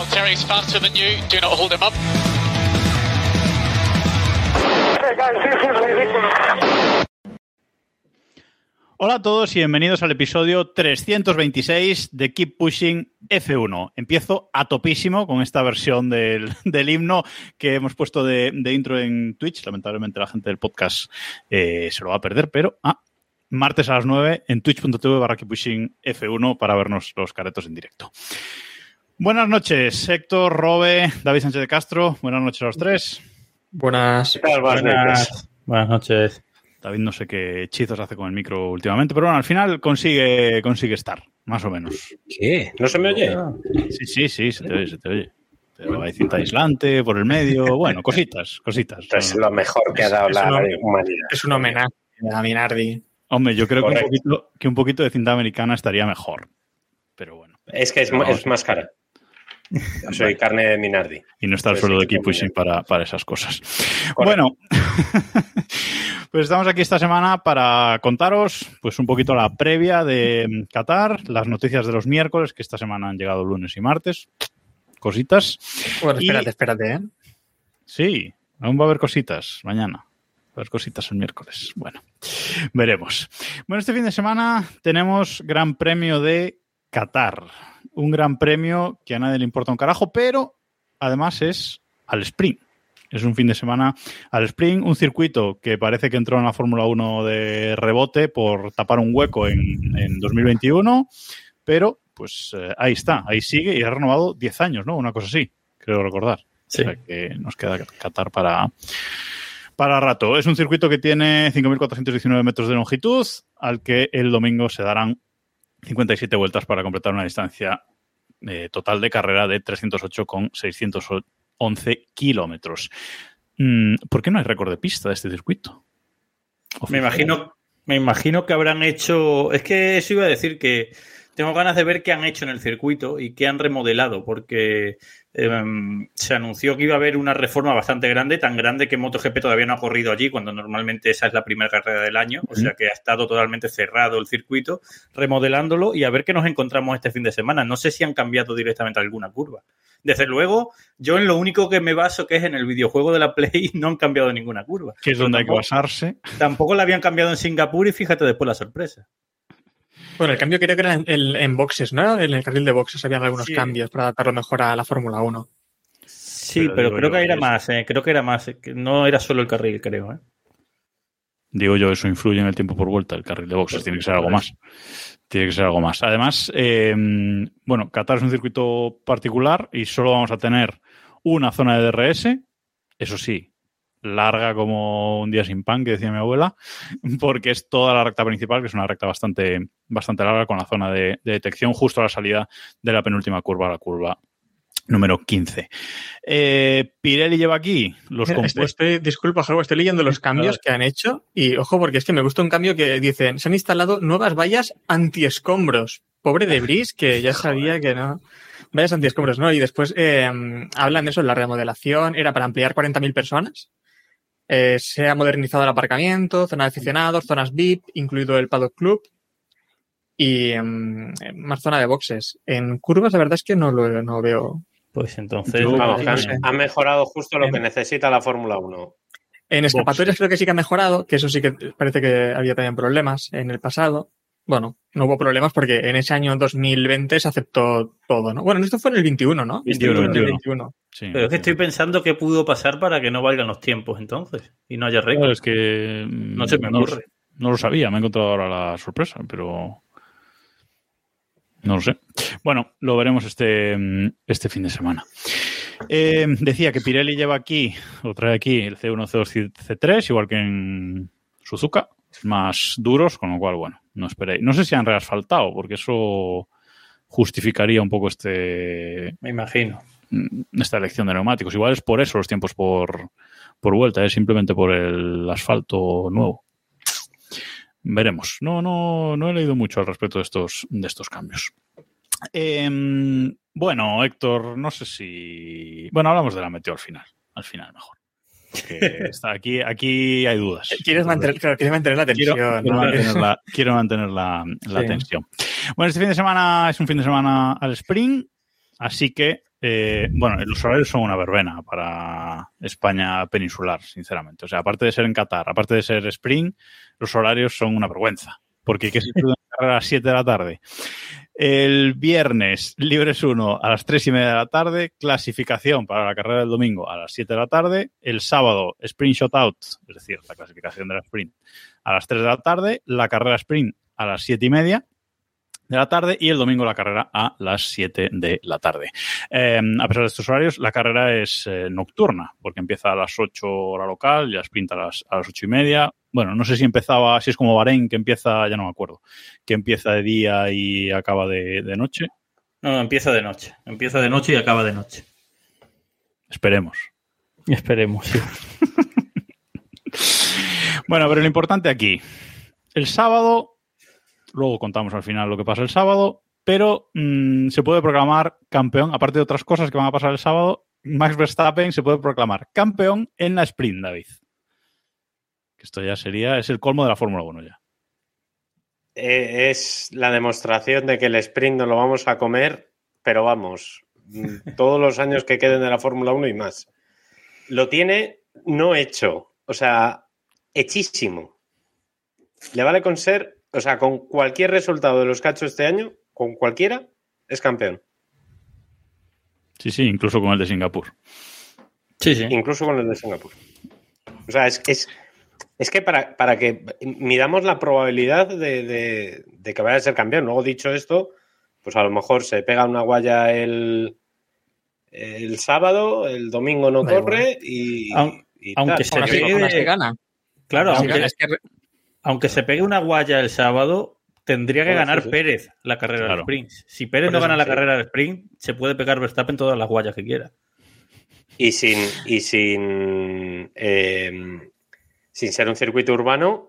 Faster than you. Do not hold him up. Hola a todos y bienvenidos al episodio 326 de Keep Pushing F1. Empiezo a topísimo con esta versión del, del himno que hemos puesto de, de, intro en Twitch. Lamentablemente la gente del podcast eh, se lo va a perder, pero ah, martes a las 9 en twitch.tv barra Keep Pushing F1 para vernos los caretos en directo. Buenas noches, Héctor, Robe, David Sánchez de Castro. Buenas noches a los tres. Buenas. Buenas, Buenas noches. David no sé qué hechizos hace con el micro últimamente, pero bueno, al final consigue, consigue estar, más o menos. ¿Qué? ¿No se me oye? Sí, sí, sí, se te oye, se te oye. Pero hay cinta aislante por el medio, bueno, cositas, cositas. Es lo mejor que ha dado Es la una- humanidad. Es un homenaje a Minardi. Hombre, yo creo que un, poquito, que un poquito de cinta americana estaría mejor. Pero bueno. Es que es más cara. Soy carne de Minardi. Y no está el sueldo sí, de Keep Pushing para, para esas cosas. Correcto. Bueno, pues estamos aquí esta semana para contaros pues un poquito la previa de Qatar, las noticias de los miércoles, que esta semana han llegado lunes y martes. Cositas. Bueno, Y- espérate, espérate, ¿eh? Sí, aún va a haber cositas mañana. Va a haber cositas el miércoles. Bueno, veremos. Bueno, este fin de semana tenemos Gran Premio de Qatar. Un gran premio que a nadie le importa un carajo, pero además es al sprint. Es un fin de semana al sprint, un circuito que parece que entró en la Fórmula 1 de rebote por tapar un hueco en, en 2021, pero pues eh, ahí está, ahí sigue y ha renovado 10 años, ¿no? Una cosa así, creo recordar. Sí. O sea que nos queda Qatar para, para rato. Es un circuito que tiene 5.419 metros de longitud, al que el domingo se darán 57 vueltas para completar una distancia eh, total de carrera de 308,611 kilómetros. Mm, ¿Por qué no hay récord de pista de este circuito? Me imagino, me imagino que habrán hecho. Es que eso iba a decir que tengo ganas de ver qué han hecho en el circuito y qué han remodelado, porque em, se anunció que iba a haber una reforma bastante grande, tan grande que MotoGP todavía no ha corrido allí, cuando normalmente esa es la primera carrera del año, o sea que ha estado totalmente cerrado el circuito, remodelándolo y a ver qué nos encontramos este fin de semana. No sé si han cambiado directamente alguna curva. Desde luego, yo en lo único que me baso, que es en el videojuego de la Play, no han cambiado ninguna curva. Que es donde hay que basarse. Tampoco la habían cambiado en Singapur y fíjate después la sorpresa. Bueno, el cambio creo que era en, en- en boxes, ¿no? En el carril de boxes habían algunos Sí. cambios para adaptarlo mejor a la Fórmula 1. Sí, Pero creo yo que era más, eh, creo que era más, no era solo el carril, creo. ¿eh? Digo yo, eso influye en el tiempo por vuelta. El carril de boxes tiene que ser algo más. Tiene que ser algo más. Además, eh, bueno, Qatar es un circuito particular y solo vamos a tener una zona de DRS. Eso sí, larga como un día sin pan, que decía mi abuela, porque es toda la recta principal, que es una recta bastante, bastante larga con la zona de, de detección justo a la salida de la penúltima curva, la curva número 15. Eh, Pirelli lleva aquí los Mira, compuestos. estoy, estoy- disculpa, Jago, estoy leyendo los cambios que han hecho y ojo, porque es que me gusta un cambio que dicen, se han instalado nuevas vallas antiescombros. Pobre de Bris, que ya sabía que no. Vallas antiescombros, ¿no? Y después eh, hablan de eso, la remodelación era para ampliar 40.000 personas. Eh, se ha modernizado el aparcamiento, zona de aficionados, zonas VIP, incluido el Paddock Club y em, más zona de boxes. En curvas, la verdad es que no lo no veo. Pues entonces. Yo- Vamos, no sé. han mejorado justo lo En- que necesita la Fórmula 1. En escapatorias creo que sí que ha mejorado, que eso sí que parece que había también problemas en el pasado. Bueno, no hubo problemas porque en ese año 2020 se aceptó todo, ¿no? Bueno, esto fue en el 21, ¿no? 21, Esto fue en el 21. 21. Sí, Pero es que sí. estoy pensando qué pudo pasar para que no valgan los tiempos entonces y no haya Claro, récord. es que mm, No se me lo- ocurre. No, lo sabía, me he encontrado ahora la sorpresa, pero no lo sé. Bueno, lo veremos este, mm, este fin de semana. Eh, decía que Pirelli lleva aquí, o trae aquí el C1, C2, C3, igual que en Suzuka, más duros, con lo cual, bueno, no esperéis. No sé si han reasfaltado, porque eso justificaría un poco este, Me imagino. mm, esta elección de neumáticos. Igual es por eso los tiempos por, por vuelta, es simplemente por el asfalto nuevo. Veremos. No, no, no he leído mucho al respecto de estos, de estos cambios. Em, bueno, Héctor, no sé si. Bueno, hablamos de la meteo al final. Al final, mejor. Porque está aquí, aquí hay dudas. Quieres mantener, claro, quieres mantener la tensión. quiero ¿no? mantener, la, quiero mantener la- la Sí. tensión. Bueno, este fin de semana es un fin de semana al sprint, así que, eh, bueno, los horarios son una verbena para España peninsular, sinceramente. O sea, aparte de ser en Qatar, aparte de ser sprint, los horarios son una vergüenza. Porque que se a las 7 de la tarde. El viernes, Libres 1 a las 3 y media de la tarde, clasificación para la carrera del domingo a las 7 de la tarde, el sábado, Sprint Shootout, es decir, la clasificación de la sprint a las 3 de la tarde, la carrera sprint a las 7 y media de la tarde y el domingo la carrera a las 7 de la tarde. Eh, a pesar de estos horarios, la carrera es eh, nocturna, porque empieza a las 8 hora local y la sprint a las, a las 8 y media. Bueno, no sé si empezaba, si es como Bahrein, que empieza, ya no me acuerdo, que empieza de día y acaba de, de noche. No, no, empieza de noche. Empieza de noche y acaba de noche. Esperemos. Esperemos, sí. Bueno, pero lo importante aquí, el sábado, luego contamos al final lo que pasa el sábado, pero mm, se puede proclamar campeón, aparte de otras cosas que van a pasar el sábado, Max Verstappen se puede proclamar campeón en la sprint, David. Que esto ya sería, es el colmo de la Fórmula 1 ya. Eh, es la demostración de que el sprint no lo vamos a comer, pero vamos, mm, todos los años que queden de la Fórmula 1 y más. Lo tiene no hecho, o sea, hechísimo. Le vale con ser, o sea, con cualquier resultado de los cachos este año, con cualquiera, es campeón. Sí, sí, incluso con el de Singapur. Sí, sí. Incluso con el de Singapur. O sea, es, es, es que para, para que midamos la probabilidad de, de- de que vaya a ser campeón. Luego, dicho esto, pues a lo mejor se pega una guaya el, el sábado, el domingo no corre y. Aun- y aunque tal. se pegue de- gana. Claro, aunque, gana. Es que re- aunque se pegue una guaya el sábado, tendría que Bueno, ganar sí, sí. Pérez la carrera Claro. del sprint. Si Pérez no gana la sí. carrera del sprint, se puede pegar Verstappen todas las guayas que quiera. Y sin, y sin, eh, sin ser un circuito urbano,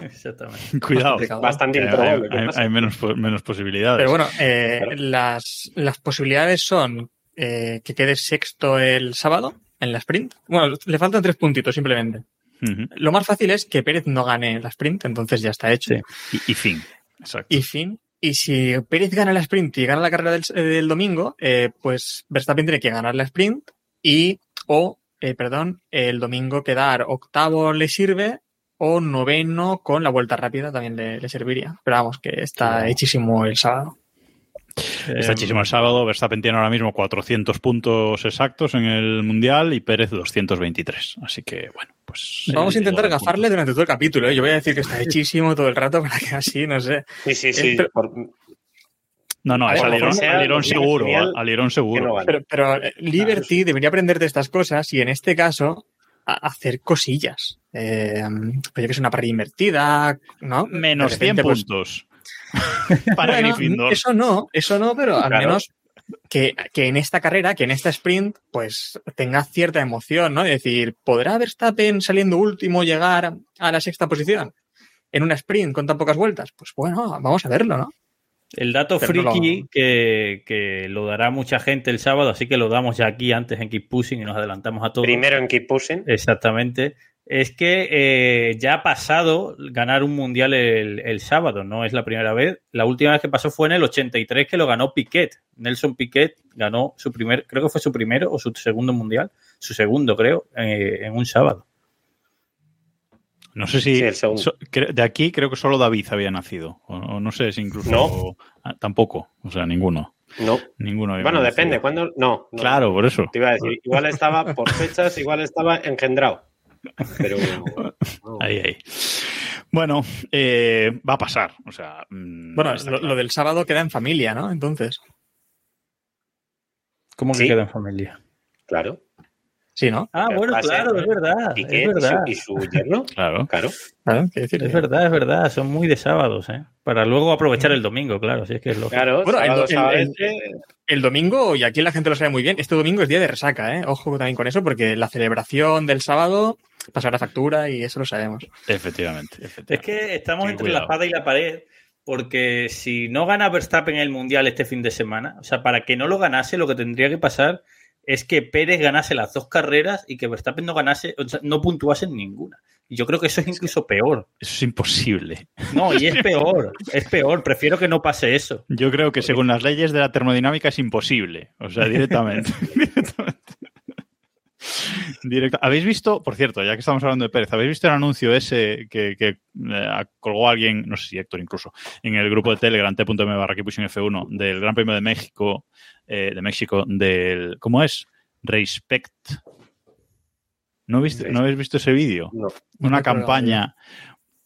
Exactamente. Cuidado. bastante que hay, improbable. hay- menos, menos posibilidades. Pero bueno, eh, Claro. las, las posibilidades son eh, que quede sexto el sábado en la sprint. Bueno, le faltan tres puntitos simplemente. Lo más fácil es que Pérez no gane la sprint, entonces ya está hecho. Sí. y, y fin. Exacto. Y fin. Y si Pérez gana la sprint y gana la carrera del, del domingo, eh, pues Verstappen tiene que ganar la sprint y, o, eh, perdón, el domingo quedar octavo le sirve o noveno con la vuelta rápida también le, le serviría. Pero vamos, que está Claro. hechísimo el sábado. Está Eh, hechísimo el sábado. Verstappen tiene ahora mismo 400 puntos exactos en el Mundial y Pérez 223. Así que, bueno, pues... Vamos a eh, intentar gafarle durante todo el capítulo. ¿eh? Yo voy a decir que está hechísimo todo el rato para que así, no sé. Sí, sí, sí. Pero- por- No, no, es alirón, seguro. genial, Alirón seguro. Pero, pero eh, Liberty debería aprender de estas cosas y en este caso a- hacer cosillas. Eh, pues que es una parrilla invertida, ¿no? Menos repente, 100 pues, puntos. Para bueno, Gryffindor. Eso no, eso no, pero al Claro. menos que, que en esta carrera, que en esta sprint, pues tenga cierta emoción, ¿no? Es decir, ¿podrá Verstappen saliendo último llegar a la sexta posición? En una sprint con tan pocas vueltas. Pues bueno, vamos a verlo, ¿no? El dato Pero no friki lo- que, que lo dará mucha gente el sábado, así que lo damos ya aquí antes en Keep Pushing y nos adelantamos a todos. Primero en Keep Pushing. Exactamente. Es que eh, ya ha pasado ganar un mundial el, el sábado, no es la primera vez. La última vez que pasó fue en el 83 que lo ganó Piquet. Nelson Piquet ganó su primer, creo que fue su primero o su segundo mundial, su segundo creo, eh, en un sábado. No sé si... Sí, el segundo. so- cre- de aquí creo que solo David había nacido. O, o no sé si incluso... No. ah, tampoco. O sea, ninguno. No. Ninguno había Bueno, nacido. depende. ¿Cuándo? No, no. Claro, por eso. Te iba a decir, igual estaba por fechas, igual estaba engendrado. Pero. no. Ahí, ahí. Bueno, eh, va a pasar. O sea, mm, Bueno, lo, claro. lo del sábado queda en familia, ¿no? Entonces. ¿Cómo que Sí. queda en familia? Claro. Sí, ¿no? Ah, bueno, va a ser claro, es verdad. Piqué Es verdad. y su, y su yerno. Claro. Claro. Claro, quiero decir, Es verdad, es verdad. Son muy de sábados, ¿eh? Para luego aprovechar el domingo, claro. Si es que es lo Claro, Bueno, el- sábado, el- sabadete, El domingo, y aquí la gente lo sabe muy bien, este domingo es día de resaca, ¿eh? Ojo también con eso, porque la celebración del sábado pasará factura y eso lo sabemos. Efectivamente. Es que estamos entre cuidado. la espada y la pared, porque si no gana Verstappen el Mundial este fin de semana, o sea, para que no lo ganase, lo que tendría que pasar es que Pérez ganase las dos carreras y que Verstappen no ganase, o sea, no puntuase en ninguna. Y yo creo que eso es incluso peor. Eso es imposible. No, y es peor, es peor. Prefiero que no pase eso. Yo creo que según las leyes de la termodinámica es imposible. O sea, directamente. directamente. Directa- ¿Habéis visto, por cierto, ya que estamos hablando de Pérez, ¿habéis visto el anuncio ese que, que, eh, colgó alguien, no sé si Héctor incluso, en el grupo de Telegram t.m barra Keeppushing F1 del Gran Premio de México, eh, de México, del, ¿cómo es? Respect. ¿No, viste, ¿no habéis visto ese vídeo? No. Una No campaña,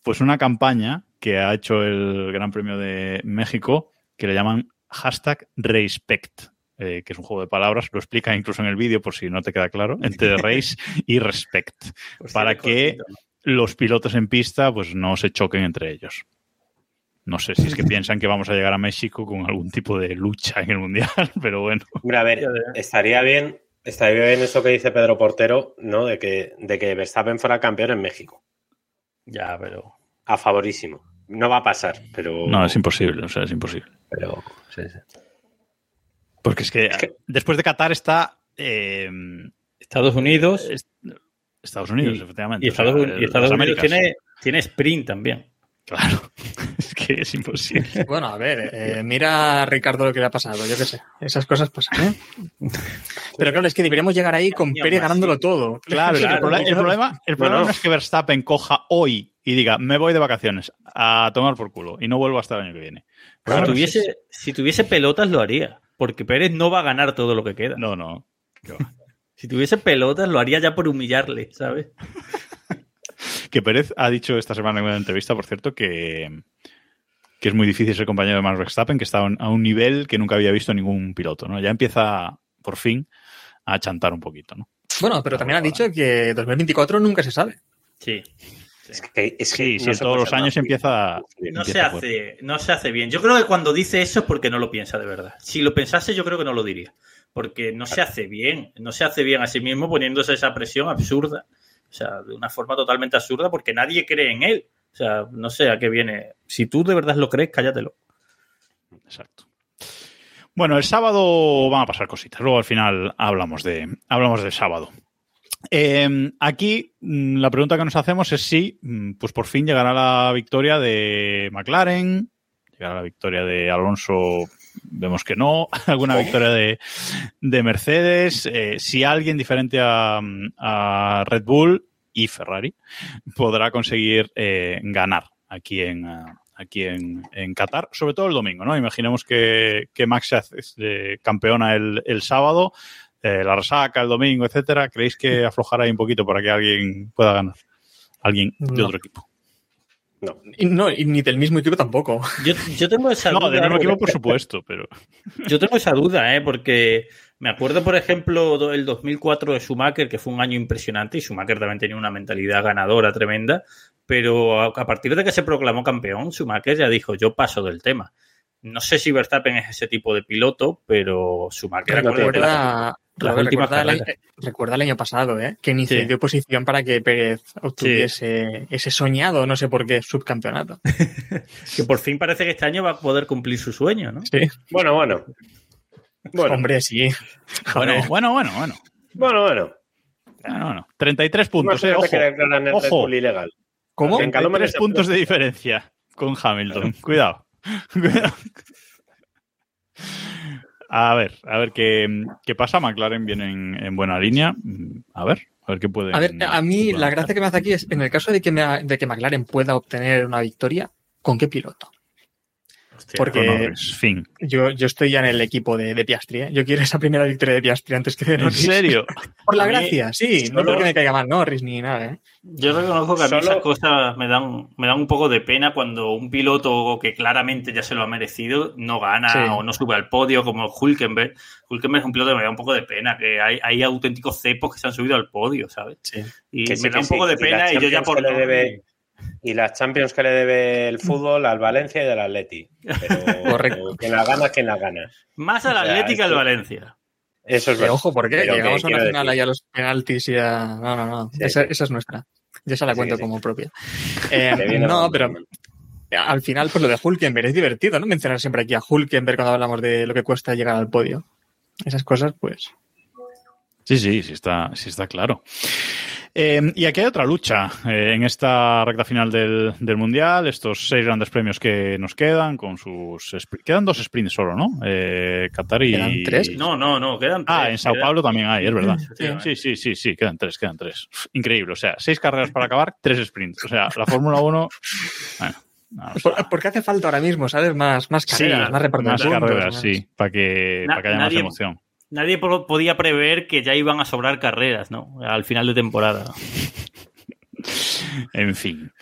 pues una campaña que ha hecho el Gran Premio de México que le llaman hashtag Respect, eh, que es un juego de palabras, lo explica incluso en el vídeo por si no te queda claro, entre race y respect, para que los pilotos en pista pues no se choquen entre ellos. No sé si es que piensan que vamos a llegar a México con algún tipo de lucha en el Mundial, pero bueno. Hombre, a ver, estaría bien, estaría bien eso que dice Pedro Portero, ¿no? De que, de que Verstappen fuera campeón en México. Ya, pero. A favorísimo. No va a pasar, pero. No, es imposible, o sea, es imposible. Pero, sí, sí. Porque es que, que- después de Qatar está eh, Estados Unidos. es- Estados Unidos, y- efectivamente. Y o sea, Estados, Unidos- y Estados Unidos tiene, tiene sprint también. Claro, es que es imposible. Bueno, a ver, eh, mira a Ricardo lo que le ha pasado, yo qué sé. Esas cosas pasan, ¿eh? Pero claro, es que deberíamos llegar ahí con Pérez ganándolo todo. Claro, el, problema, el problema Bueno. no es que Verstappen coja hoy y diga, me voy de vacaciones a tomar por culo y no vuelvo hasta el año que viene. si, tuviese, si tuviese pelotas, lo haría. Porque Pérez no va a ganar todo lo que queda. No, no. Si tuviese pelotas, lo haría ya por humillarle, ¿sabes? Que Pérez ha dicho esta semana en una entrevista, por cierto, que, que es muy difícil ser compañero de Max Verstappen, que está a un, nivel que nunca había visto ningún piloto, ¿no? Ya empieza, por fin, a chantar un poquito, ¿no? Bueno, pero también ha dicho que 2024 nunca se sabe. Sí. Es que, es que Sí, no se todos los años empieza... No empieza se, hace, no se hace bien. Yo creo que cuando dice eso es porque no lo piensa de verdad. Si lo pensase, yo creo que no lo diría. Porque no se hace bien. No se hace bien a sí mismo poniéndose esa presión absurda. O sea, de una forma totalmente absurda porque nadie cree en él. O sea, no sé a qué viene. Si tú de verdad lo crees, cállatelo. Exacto. Bueno, el sábado van a pasar cositas. Luego al final hablamos de hablamos del sábado. Eh, aquí mm, la pregunta que nos hacemos es si, mm, pues por fin llegará la victoria de McLaren, llegará la victoria de Alonso, vemos que no, alguna victoria de, de Mercedes, eh, si alguien diferente a, a Red Bull y Ferrari podrá conseguir eh, ganar aquí en, ah, aquí en, en Qatar, sobre todo el domingo, ¿no? Imaginemos que, que Max se hace eh, campeona el, el sábado, eh, la resaca el domingo, etcétera. ¿Creéis que aflojará ahí un poquito para que alguien pueda ganar? Alguien de No. otro equipo. No. Y, no, y ni del mismo equipo tampoco. Yo, yo tengo esa No, duda. del mismo porque- equipo, por supuesto, pero. Yo tengo esa duda, ¿eh? porque me acuerdo, por ejemplo, el 2004 de Schumacher, que fue un año impresionante, y Schumacher también tenía una mentalidad ganadora tremenda, pero a, partir de que se proclamó campeón, Schumacher ya dijo, yo paso del tema. No sé si Verstappen es ese tipo de piloto, pero Schumacher... No Recuerda, recuerda, el, carreras. recuerda el año pasado, ¿eh? que ni Sí. cedió posición para que Pérez obtuviese ese soñado, no sé por qué, subcampeonato. que por fin parece que este año va a poder cumplir su sueño, ¿no? Sí. Bueno, bueno. Bueno, Hombre, sí. Bueno, bueno, bueno, bueno. bueno, bueno. Bueno, bueno. 33 puntos, eh, ojo. que Ojo. Ilegal. ¿Cómo? En Caloma 33 se- puntos de diferencia con Hamilton. Cuidado. Cuidado. A ver, a ver qué, qué pasa. McLaren viene en, en buena línea. A ver, a ver qué puede. A ver, a mí la gracia que me hace aquí es, en el caso de que, me- de que McLaren pueda obtener una victoria, ¿con qué piloto? Porque- Norris. Fin. Yo, yo estoy ya en el equipo de, de Piastri. ¿eh? Yo quiero esa primera victoria de Piastri antes que de ¿En Norris. serio? Por la mí, gracia, sí. No solo- porque me caiga mal Norris ni nada, ¿eh? Yo reconozco que a mí Solo- esas cosas me dan, me dan un poco de pena cuando un piloto que claramente ya se lo ha merecido no gana Sí. o no sube al podio, como Hulkenberg. Hulkenberg es un piloto que me da un poco de pena, que hay, hay auténticos cepos que se han subido al podio, ¿sabes? Sí. Y Que sí, me da que un sí. poco de pena y, yo ya por no- debe- Y las Champions que le debe el fútbol al Valencia y al Atleti. Pero Correcto. quien la gana, quien la gana. Más al Atlético que al Valencia. Eso es Pero verdad. ojo, ¿por qué? Pero Llegamos que a una quiero final decir- ahí a los penaltis y a... No, no, no. Sí, esa, sí. esa es nuestra. Yo esa la cuento sí. como propia. Eh, no, pero al final, pues lo de Hulkenberg es divertido, ¿no? Mencionar siempre aquí a Hulkenberg cuando hablamos de lo que cuesta llegar al podio. Esas cosas, pues... Sí, sí, sí está, sí está claro. Eh, y aquí hay otra lucha eh, en esta recta final del, del Mundial, estos seis grandes premios que nos quedan con sus... Quedan dos sprints solo, ¿no? Eh, Qatar y... ¿Quedan tres? No, no, no, quedan Ah, tres, en Sao quedan- Paulo también hay, es verdad. Sí, sí, sí, sí, quedan tres, quedan tres. Increíble, o sea, seis carreras para acabar, tres sprints. O sea, la Fórmula 1... Bueno, no, o sea, ¿Por, por qué hace falta ahora mismo, sabes? Más, más sí, carreras, más reparto de más carreras, más- sí, para que, Na- para que haya más emoción. Nadie po- podía prever que ya iban a sobrar carreras, ¿no? Al final de temporada. En fin.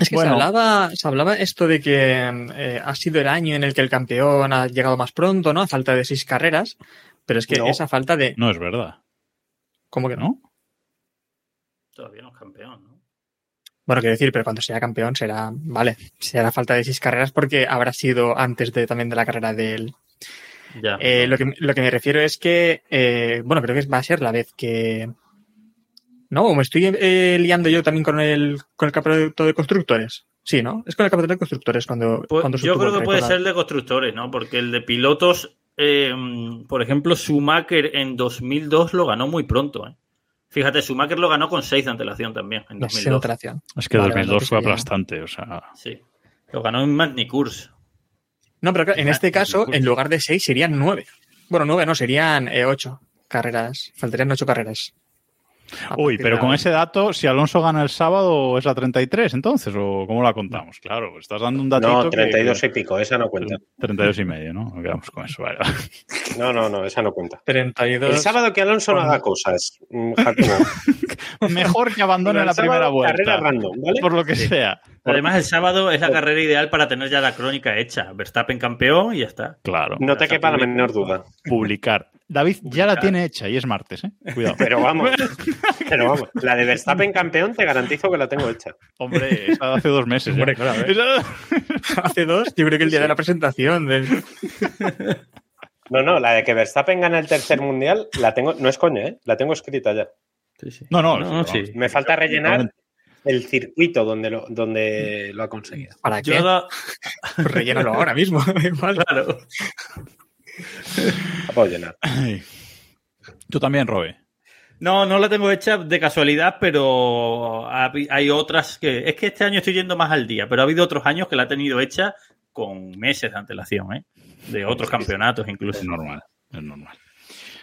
Es que Bueno. se, hablaba, se hablaba esto de que eh, ha sido el año en el que el campeón ha llegado más pronto, ¿no? A falta de seis carreras. Pero es que No. esa falta de. No es verdad, ¿Cómo que no? ¿no? Todavía no es campeón, ¿no? Bueno, quiero decir, pero cuando sea campeón será. Vale, será falta de seis carreras porque habrá sido antes de también de la carrera del. Ya. Eh, lo, que, lo que me refiero es que. eh, bueno, creo que va a ser la vez que. No, o me estoy eh, liando yo también con el, con el campeonato de constructores. Sí, ¿no? Es con el campeonato de constructores cuando. Pues cuando yo creo que puede récord. ser de constructores, ¿no? Porque el de pilotos, eh, por ejemplo, Schumacher en 2002 lo ganó muy pronto, ¿eh? Fíjate, Schumacher lo ganó con seis de antelación también en No sé, 2002. alteración. Es que Vale, 2002 vale, fue pues ya. aplastante, o sea... Sí. Lo ganó en Magny-Cours. No, pero en este Ah, caso, disculpe. en lugar de seis, serían nueve. Bueno, nueve no, serían eh, ocho carreras. Faltarían ocho carreras. Uy, pero con ese dato, si Alonso gana el sábado, ¿es la 33 entonces? ¿O cómo la contamos? Claro, estás dando un datito No, que- 32 y pico, esa no cuenta. 32 y medio, ¿no? Quedamos con eso, vale. No, no, no, esa no cuenta. 32. El sábado que Alonso no haga cosas, mm, Jacobo. Mejor que abandone la primera vuelta. Carrera random, ¿vale? Por lo que sea. Además, el sábado es la carrera ideal para tener ya la crónica hecha. Verstappen campeón y ya está. Claro. No te quepa la menor duda. Publicar. David ya la tiene hecha y es martes, ¿eh? Cuidado. Pero vamos, pero vamos, la de Verstappen campeón te garantizo que la tengo hecha. Hombre, esa hace dos meses. Hombre, ya. claro, ¿eh? Esa- Hace dos, yo creo que el día de la presentación. de- No, no, la de que Verstappen gana el tercer mundial, la tengo, no es coña, ¿eh? La tengo escrita ya. No, no, No, sí, sí. Me falta rellenar el circuito donde lo, donde lo ha conseguido. ¿Para qué? Yo Pues rellénalo ahora mismo. Claro. La puedo llenar. Ay. Tú también, Robe. No, no la tengo hecha de casualidad, pero hay otras que. Es que este año estoy yendo más al día, pero ha habido otros años que la he tenido hecha con meses de antelación, ¿eh? De otros campeonatos incluso. Es normal, es normal.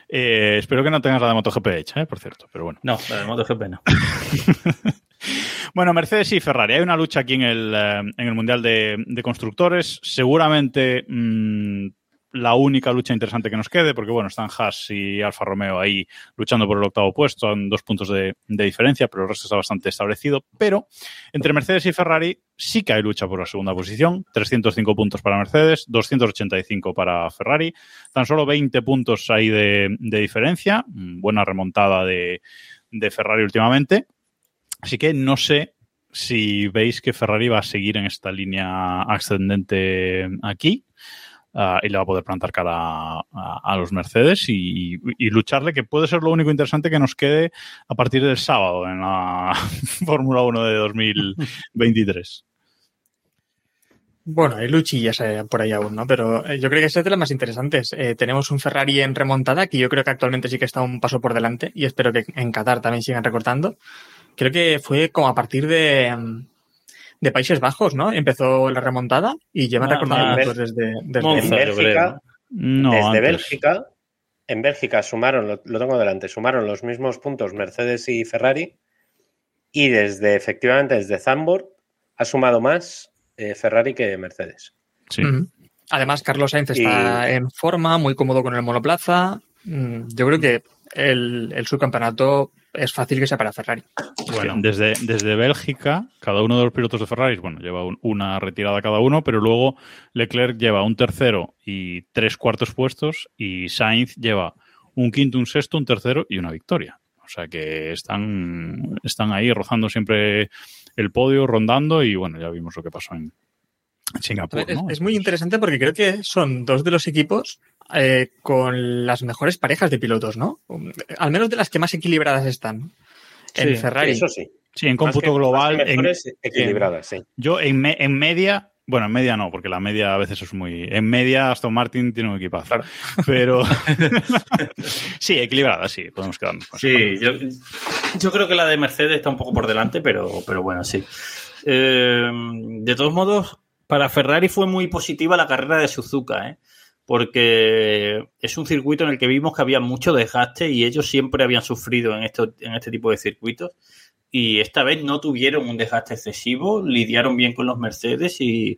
Eh, espero que no tengas la de MotoGP hecha, ¿eh? por cierto, pero bueno. No, la de MotoGP no. Bueno, Mercedes y Ferrari. Hay una lucha aquí en el, eh, en el Mundial de, de Constructores. Seguramente mm, la única lucha interesante que nos quede, porque bueno, están Haas y Alfa Romeo ahí luchando por el octavo puesto, en dos puntos de, diferencia, pero el resto está bastante establecido. Pero entre Mercedes y Ferrari sí que hay lucha por la segunda posición. 305 puntos para Mercedes, 285 para Ferrari. Tan solo 20 puntos ahí de, de diferencia. Buena remontada de, de Ferrari últimamente. Así que no sé si veis que Ferrari va a seguir en esta línea ascendente aquí ah, y le va a poder plantar cara a, los Mercedes y, lucharle, que puede ser lo único interesante que nos quede a partir del sábado en la Fórmula 1 de 2023. Bueno, hay luchillas eh, por ahí aún, ¿no? Pero eh, yo creo que esta es de las más interesantes. Eh, tenemos un Ferrari en remontada, que yo creo que actualmente sí que está un paso por delante, y espero que en Qatar también sigan recortando. Creo que fue como a partir de, mm, de Países Bajos, ¿no? Empezó la remontada y llevan Ah, puntos desde, desde Monza, Bélgica. No, desde antes. Bélgica, en Bélgica sumaron, lo, lo tengo delante, sumaron los mismos puntos Mercedes y Ferrari y desde, efectivamente, desde Zandvoort ha sumado más eh, Ferrari que Mercedes. Sí. Además, Carlos Sainz está en forma, muy cómodo con el monoplaza. Mm, Yo creo que el, el subcampeonato es fácil que sea para Ferrari. Bueno, desde, desde Bélgica, cada uno de los pilotos de Ferrari, bueno, lleva un- una retirada cada uno, pero luego Leclerc lleva un tercero y tres cuartos puestos y Sainz lleva un quinto, un sexto, un tercero y una victoria. O sea que están, están ahí rozando siempre el podio, rondando y bueno, ya vimos lo que pasó en Singapur. Es muy interesante porque creo que son dos de los equipos eh, con las mejores parejas de pilotos, ¿no? Al menos de las que más equilibradas están. En Sí, Ferrari. Eso sí. Sí, en Más cómputo que- global. en- mejores, equilibradas, sí. Yo en, me- en media, bueno, en media no, porque la media a veces es muy. En media Aston Martin tiene un equipazo. Pero. sí, equilibrada, sí, podemos quedarnos con. Sí, yo, yo creo que la de Mercedes está un poco por delante, pero, pero bueno, sí. Eh, de todos modos, para Ferrari fue muy positiva la carrera de Suzuka, ¿eh? Porque es un circuito en el que vimos que había mucho desgaste y ellos siempre habían sufrido en, en este tipo de circuitos. Y esta vez no tuvieron un desgaste excesivo, lidiaron bien con los Mercedes y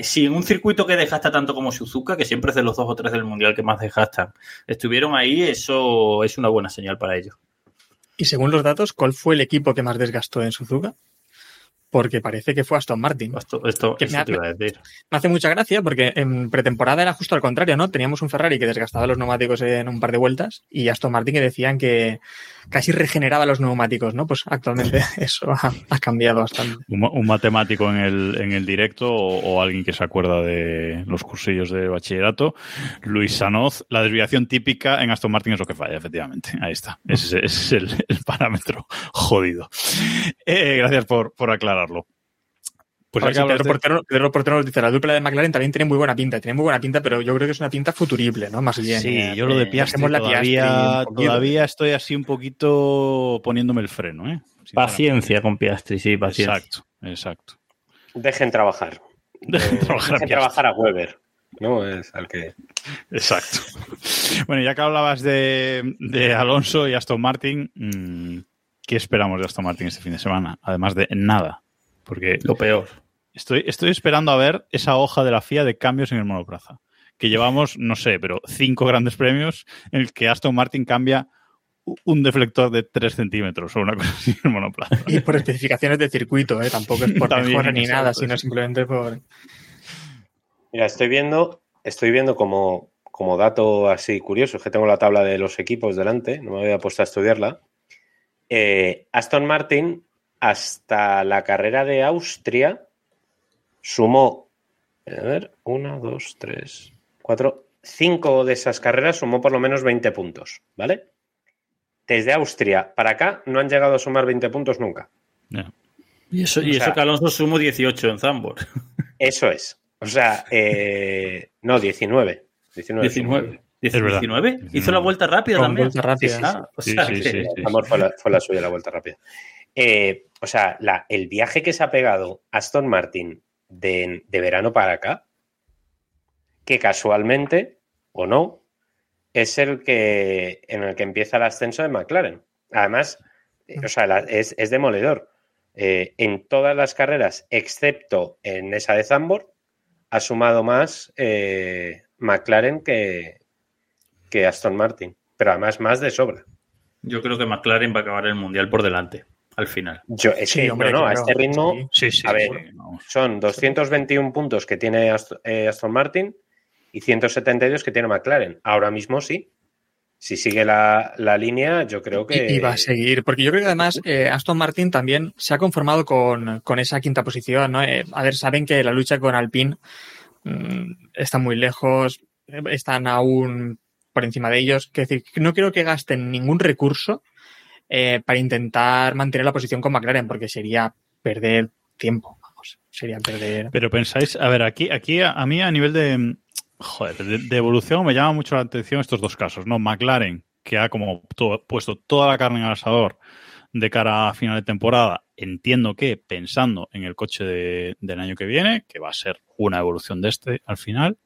si en un circuito que desgasta tanto como Suzuka, que siempre es de los dos o tres del mundial que más desgastan, estuvieron ahí, eso es una buena señal para ellos. Y según los datos, ¿cuál fue el equipo que más desgastó en Suzuka? Porque parece que fue Aston Martin. Esto, esto, Que me te iba a decir. Me hace mucha gracia porque en pretemporada era justo al contrario, ¿no? Teníamos un Ferrari que desgastaba los neumáticos en un par de vueltas y Aston Martin que decían que casi regeneraba los neumáticos, ¿no? Pues actualmente eso ha, ha cambiado bastante. Un, ma- un matemático en el, en el directo o, o alguien que se acuerda de los cursillos de bachillerato, Luis Sanoz, la desviación típica en Aston Martin es lo que falla, efectivamente. Ahí está. Ese, ese es el, el parámetro jodido. Eh, gracias por, por aclararlo. Pues hablas de- nos dice, la dupla de McLaren también tiene muy buena pinta, tiene muy buena pinta, pero yo creo que es una pinta futurible, ¿no? Más bien. Sí, eh, yo lo de eh, Piastri la todavía, Piastri todavía estoy así un poquito poniéndome el freno, ¿eh? Paciencia con Piastri, sí, paciencia. Exacto, exacto. Dejen trabajar. Dejen Eh, trabajar a dejen trabajar a Weber. No es al que. Exacto. Bueno, ya que hablabas de, de Alonso y Aston Martin, mm, ¿qué esperamos de Aston Martin este fin de semana? Además de nada. Porque Lo peor. Estoy, estoy esperando a ver esa hoja de la FIA de cambios en el monoplaza. Que llevamos, no sé, pero cinco grandes premios en el que Aston Martin cambia un deflector de 3 centímetros o una cosa así en el monoplaza. Y por especificaciones de circuito, ¿eh? Tampoco es por También, mejora ni exacto, nada, sino sí. simplemente por... Mira, estoy viendo, estoy viendo como, como dato así curioso, es que tengo la tabla de los equipos delante, no me había puesto a estudiarla. Eh, Aston Martin, hasta la carrera de Austria, sumó, a ver, una, dos, tres, cuatro, cinco de esas carreras sumó por lo menos 20 puntos, ¿vale? Desde Austria para acá no han llegado a sumar 20 puntos nunca. Y eso, y O eso sea- que Alonso sumo 18 en Zambor. Eso es. O sea, eh, no, 19. 19. 19. Es verdad. 19. Hizo la vuelta rápida Con también. vuelta rápida. Sí, sí, Ah, o Sí, sea sí, que- sí, sí. Amor fue la, fue la suya la vuelta rápida. Eh, o sea, la- el viaje que se ha pegado Aston Martin de, de verano para acá, que casualmente, o no, es el que en el que empieza el ascenso de McLaren. Además, eh, o sea, es, es demoledor. Eh, en todas las carreras, excepto en esa de Zambor, ha sumado más eh, McLaren que, que Aston Martin. Pero además más de sobra. Yo creo que McLaren va a acabar el mundial por delante, al final. Yo, Sí, que, hombre, no, a este ritmo sí. Sí, sí. A ver. son 221 puntos que tiene Ast- eh, Aston Martin y 172 que tiene McLaren. Ahora mismo sí. Si sigue la, la línea, yo creo que. Y, y va a seguir, porque yo creo que además eh, Aston Martin también se ha conformado con, con esa quinta posición. ¿no? Eh, a ver, saben que la lucha con Alpine mm, está muy lejos, están aún por encima de ellos. Es decir, no creo que gasten ningún recurso eh, para intentar mantener la posición con McLaren, porque sería perder tiempo. Vamos, sería perder. Pero pensáis, a ver, aquí, aquí a, mí a nivel de, evolución me llama mucho la atención estos dos casos, ¿no? McLaren, que ha como to- puesto toda la carne en el asador de cara a final de temporada, entiendo que pensando en el coche de- del año que viene, que va a ser una evolución de este al final,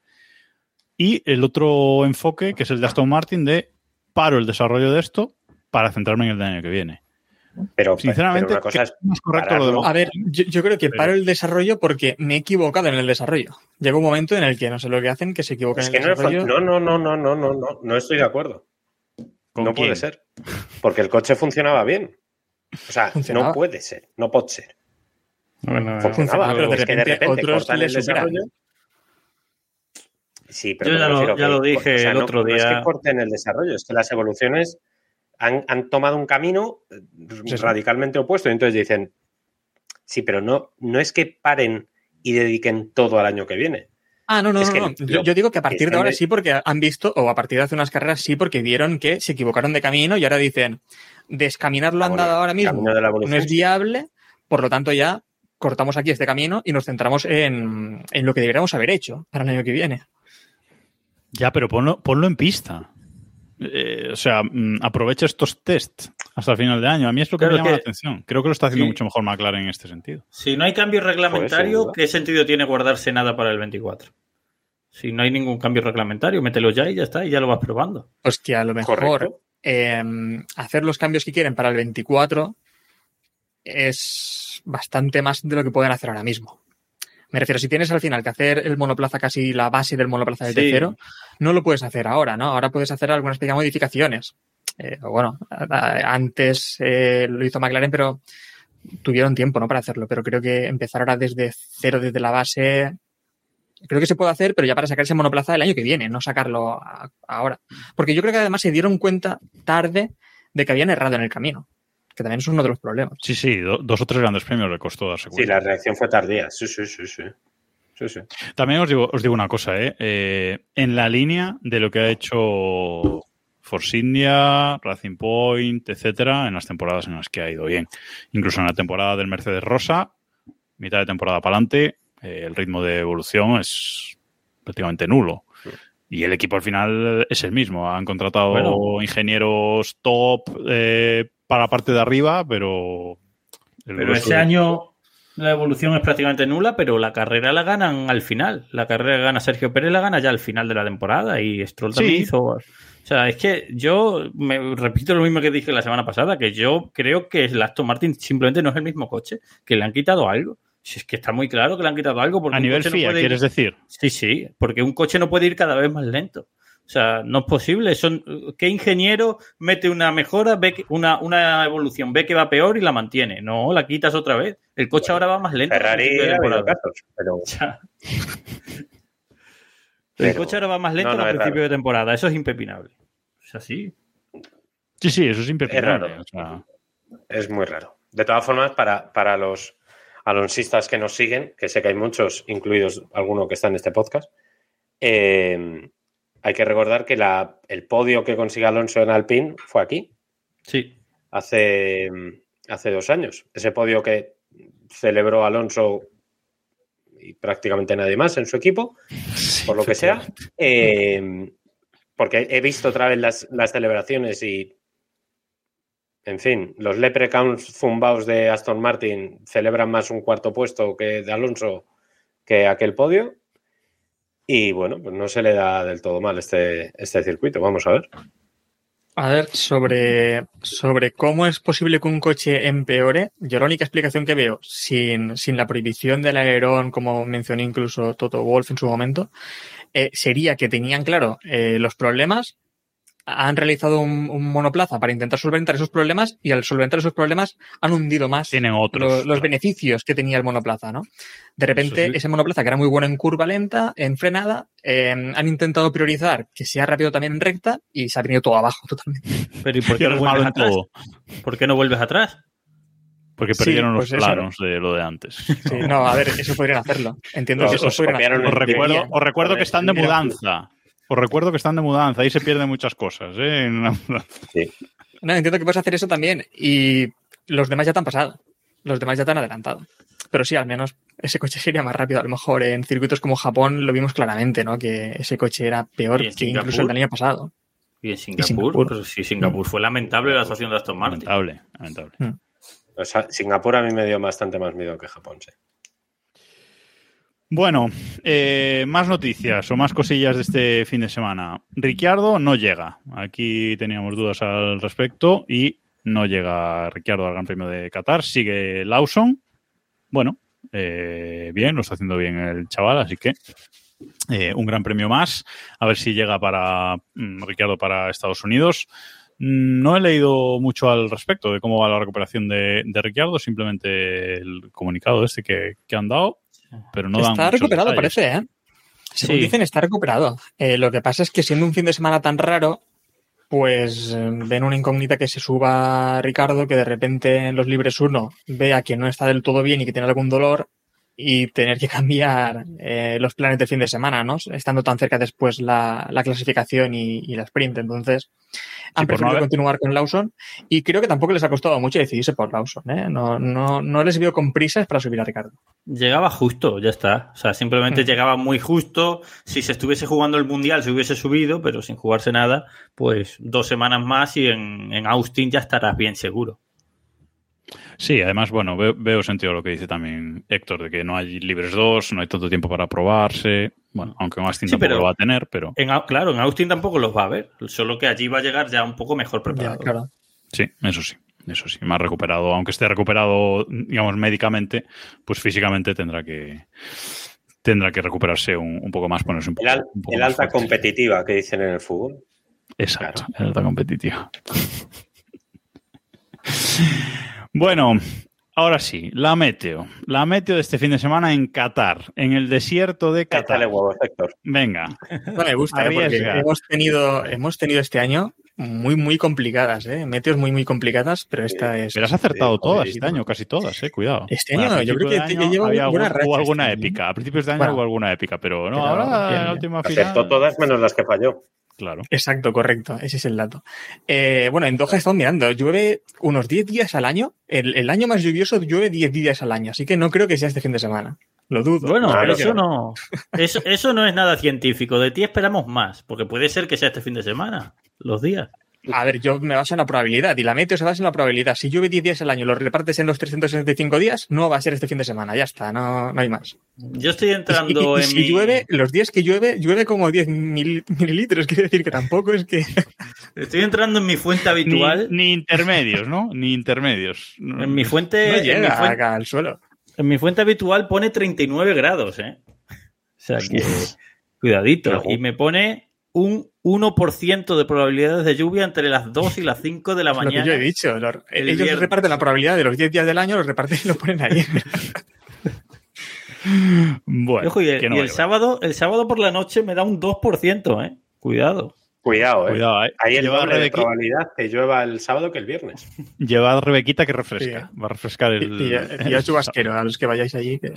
y el otro enfoque, que es el de Aston Martin, de paro el desarrollo de esto para centrarme en el del año que viene. Pero, Sinceramente, pero una cosa creo es que no es correcto lo de A ver, yo, yo creo que Pero- paro el desarrollo porque me he equivocado en el desarrollo. Llega un momento en el que no sé lo que hacen, que se equivocan Es en que el no, es desarrollo. no, no, no, no, no, no, no, no estoy de acuerdo. ¿Con No puede ser. Porque el coche funcionaba bien. O sea, Funcionaba. no puede ser, no puede ser. Bueno, Funcionaba, funcionaba, pero de es que de repente repente otros cortan el desarrollo. Sí, pero Yo ya lo- refiero ya que- lo dije el no- otro no es día. que corten el desarrollo, es que las evoluciones han, han tomado un camino eh, Sí, sí. radicalmente opuesto. Y entonces dicen, sí, pero no, no es que paren y dediquen todo al año que viene. Ah, no, no, Es no. que no. Yo, yo digo que a partir de ahora sí, porque han visto, o a partir de hace unas carreras sí, porque vieron que se equivocaron de camino y ahora dicen, descaminar lo andado bueno, ahora mismo camino de la no es viable, por lo tanto ya cortamos aquí este camino y nos centramos en, en lo que deberíamos haber hecho para el año que viene. Ya, pero ponlo, ponlo en pista. Eh, o sea, mm, aprovecha estos test hasta el final de año. A mí es lo que Claro me llama que- la atención. Creo que lo está haciendo Sí. mucho mejor McLaren en este sentido. Si no hay cambio reglamentario. ¿qué sentido tiene guardarse nada para el 24? Si no hay ningún cambio reglamentario, mételo ya y ya está, y ya lo vas probando. Que a lo mejor eh, hacer los cambios que quieren para el 24 es bastante más de lo que pueden hacer ahora mismo. Me refiero, si tienes al final que hacer el monoplaza casi la base del monoplaza de Sí. cero, no lo puedes hacer ahora, ¿no? Ahora puedes hacer algunas pequeñas modificaciones. Eh, bueno, antes eh, lo hizo McLaren, pero tuvieron tiempo, ¿no? Para hacerlo. Pero creo que empezar ahora desde cero, desde la base, creo que se puede hacer, pero ya para sacar ese monoplaza el año que viene, no sacarlo a- ahora. Porque yo creo que además se dieron cuenta tarde de que habían errado en el camino, que también es uno de los problemas. Sí, sí, do- dos o tres grandes premios le costó darse Sí, cuenta. la reacción fue tardía. Sí, sí, sí, sí. Sí, sí. También os digo, os digo una cosa, ¿eh? Eh, en la línea de lo que ha hecho Force India, Racing Point, etcétera, en las temporadas en las que ha ido bien. Incluso en la temporada del Mercedes Rosa, mitad de temporada para adelante, eh, el ritmo de evolución es prácticamente nulo. Y el equipo al final es el mismo. Han contratado Bueno. ingenieros top eh, para la parte de arriba, pero. Pero ese de- año la evolución es prácticamente nula, pero la carrera la ganan al final. La carrera que gana Sergio Pérez la gana ya al final de la temporada y Stroll también Sí. hizo. O sea, es que yo me repito lo mismo que dije la semana pasada, que yo creo que el Aston Martin simplemente no es el mismo coche, que le han quitado algo. Si es que está muy claro que le han quitado algo. Porque A nivel no FIA, ir- ¿quieres decir? Sí, sí, porque un coche no puede ir cada vez más lento. O sea, no es posible. Son, ¿Qué ingeniero mete una mejora, ve que, una, una evolución, ve que va peor y la mantiene? No, la quitas otra vez. El coche ahora va más lento. Ferrari ha casos, pero O sea, el coche ahora va más lento no, no, al es principio raro. de temporada. Eso es impepinable. Es así. Sí, sí, eso es impepinable. raro. o sea, es muy raro. De todas formas, para, para los alonsistas que nos siguen, que sé que hay muchos, incluidos alguno que está en este podcast, eh, hay que recordar que la, el podio que consigue Alonso en Alpine fue aquí, Sí. hace, hace dos años. Ese podio que celebró Alonso y prácticamente nadie más en su equipo, por lo que sea. Eh, porque he visto otra vez las, las celebraciones y, en fin, los leprechauns zumbaos de Aston Martin celebran más un cuarto puesto que de Alonso que aquel podio. Y bueno, pues no se le da del todo mal este, este circuito. Vamos a ver. A ver, sobre, sobre cómo es posible que un coche empeore, yo la única explicación que veo, sin, sin la prohibición del alerón, como mencionó incluso Toto Wolf en su momento, eh, sería que tenían claro eh, los problemas, han realizado un, un monoplaza para intentar solventar esos problemas y al solventar esos problemas han hundido más tienen otros. lo- los beneficios que tenía el monoplaza, ¿no? De repente, ese monoplaza que era muy bueno en curva lenta, en frenada, eh, han intentado priorizar que sea rápido también en recta y se ha venido todo abajo totalmente. Pero ¿y por qué no vuelves atrás? todo. ¿Por qué no vuelves atrás? Porque Sí, perdieron pues los eso. planos de lo de antes. Sí, no, a ver, eso podrían hacerlo. Entiendo No, que eso os podrían hacerlo. Os recuerdo, Deberían. os recuerdo que están de mudanza. Os recuerdo que están de mudanza. Ahí se pierden muchas cosas. ¿eh? En una mudanza. No, entiendo que puedes hacer eso también y los demás ya te han pasado. Los demás ya te han adelantado. Pero sí, al menos ese coche sería más rápido. A lo mejor en circuitos como Japón lo vimos claramente, ¿no? Que ese coche era peor que incluso el del año pasado. Y en Singapur, Singapur. pues sí, Singapur fue lamentable la actuación de Aston Martin. Lamentable, lamentable. O sea, Singapur a mí me dio bastante más miedo que Japón. sí. Bueno, eh, más noticias o más cosillas de este fin de semana. Ricciardo no llega. Aquí teníamos dudas al respecto y No llega Ricciardo al Gran Premio de Qatar. Sigue Lawson. Bueno, eh, bien, lo está haciendo bien el chaval, así que eh, un gran premio más. A ver si llega para mm, Ricciardo para Estados Unidos. Mm, No he leído mucho al respecto de cómo va la recuperación de, de Ricciardo, simplemente el comunicado este que, que han dado, pero no está recuperado, detalles. parece, ¿eh? Según Sí. dicen, está recuperado. Eh, lo que pasa es que siendo un fin de semana tan raro, pues eh, ven una incógnita que se suba Ricardo, que de repente en los libres uno vea que no está del todo bien y que tiene algún dolor y tener que cambiar eh, los planes de fin de semana, ¿no? Estando tan cerca después la, la clasificación y, y la sprint. Entonces, han no preferido haber- continuar con Lawson y creo que tampoco les ha costado mucho decidirse por Lawson, ¿eh? No, no, no les veo con prisas para subir a Ricardo. Llegaba justo, ya está. O sea, simplemente Mm. llegaba muy justo. Si se estuviese jugando el mundial, se hubiese subido, pero sin jugarse nada, pues dos semanas más y en, en Austin ya estarás bien seguro. Sí, además, bueno, veo, veo sentido lo que dice también Héctor, de que no hay libres dos, no hay tanto tiempo para probarse. Bueno, aunque en Austin Sí, tampoco pero- lo va a tener, pero En, claro, en Austin tampoco los va a ver, solo que allí va a llegar ya un poco mejor Ya, preparado. claro. sí, eso sí, eso sí, más recuperado, aunque esté recuperado, digamos, médicamente, pues físicamente tendrá que tendrá que recuperarse un, un poco más, ponerse un poco, El, al- un poco el más alta fuerte. competitiva que dicen en el fútbol. Exacto, el alta competitiva. bueno, ahora sí, la meteo. La meteo de este fin de semana en Qatar, en el desierto de Qatar. huevos, Héctor. Venga, No me gusta, ¿eh? porque hemos tenido, hemos tenido este año muy, muy complicadas, ¿eh? Meteos muy, muy complicadas, pero esta es. pero has acertado Sí, todas este año, casi todas, eh, cuidado. Este Bueno, año, al yo creo que te- llevo había este alguna año. épica. A principios de año Bueno. hubo alguna épica, pero no, Pero ahora bien, en la última final. Acertó todas menos las que falló. Claro. Exacto, correcto. Ese es el dato. Eh, bueno, en Doha estamos mirando. Llueve unos 10 días al año. El, el año más lluvioso llueve 10 días al año. Así que no creo que sea este fin de semana. Lo dudo. Bueno, Claro, eso no. Eso, eso no es nada científico. De ti esperamos más, porque puede ser que sea este fin de semana, los días. A ver, yo me baso en la probabilidad y la meteo se basa en la probabilidad. Si llueve 10 días al año y lo repartes en los 365 días, no va a ser este fin de semana. Ya está, no, no hay más. Yo estoy Y, entrando y en si mi. llueve, los días que llueve, llueve como 10 mil- mililitros. Quiere decir que tampoco es que. Estoy entrando en mi fuente habitual. ni intermedios, ¿no? Ni intermedios. En mi fuente. No en, mi llega fuente acá al suelo. en mi fuente habitual pone 39 grados, ¿eh? O sea que. Cuidadito. Y me pone un 1% de probabilidades de lluvia entre las 2 y las 5 de la Es lo que mañana. yo he dicho. Lo- El ellos viernes. reparten la probabilidad de los 10 días del año, los reparten y lo ponen ahí. Bueno, Ojo, y el, que no y el sábado, el sábado por la noche me da un 2%, ¿eh? Cuidado. Cuidado, ¿eh? Cuidado, eh. Hay el Llevad doble de probabilidad que llueva el sábado que el viernes. Llevad Rebequita que refresca. Sí. Va a refrescar Y, el. y, y ya chubasquero a los que vayáis allí. que-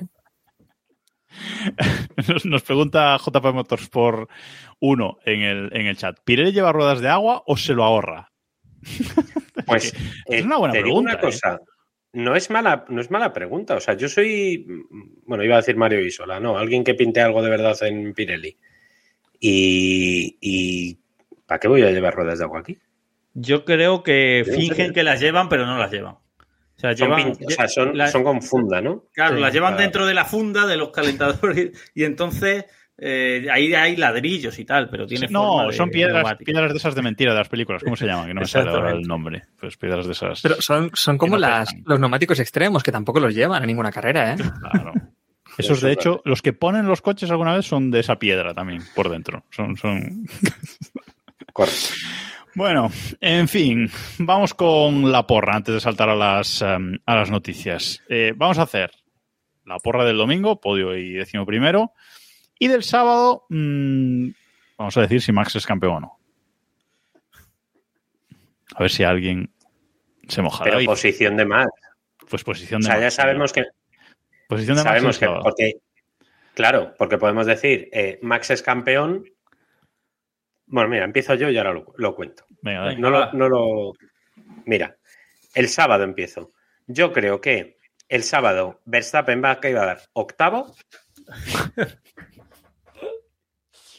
Nos, nos pregunta JP Motorsport 1 en el, en el chat. ¿Pirelli lleva ruedas de agua o se lo ahorra? Pues Es eh, una buena te digo pregunta, una cosa. No es mala, no es mala pregunta. O sea, yo soy, bueno, iba a decir Mario Isola, no, alguien que pinte algo de verdad en Pirelli. Y, y ¿para qué voy a llevar ruedas de agua aquí? Yo creo que fingen que las llevan, pero no las llevan. O sea, Son, llevan, o sea, son, la- son con funda, ¿no? claro, Sí, las llevan claro. dentro de la funda de los calentadores y entonces eh, ahí hay ladrillos y tal, pero tiene no, forma de son piedras, piedras de esas de mentira de las películas. ¿Cómo se llaman? Que no me sale ahora el nombre. Pues piedras de esas. Pero son, son como no las, pesan. los neumáticos extremos, que tampoco los llevan a ninguna carrera, ¿eh? Claro. Esos, Eso de hecho, los que ponen los coches alguna vez son de esa piedra también, por dentro. Son, son... Correcto. Bueno, en fin, vamos con la porra antes de saltar a las, em, a las noticias. Eh, vamos a hacer la porra del domingo, podio y décimo primero. Y del sábado, mm, vamos a decir si Max es campeón o no. A ver si alguien se moja. Pero posición de más. pues posición O de sea, ya Max. sabemos que Posición de Max sabemos el que porque claro, porque podemos decir eh, Max es campeón. Bueno, mira, empiezo yo y ahora lo, lo cuento. Venga. No lo, no lo. Mira, el sábado empiezo. Yo creo que el sábado Verstappen va a quedar octavo,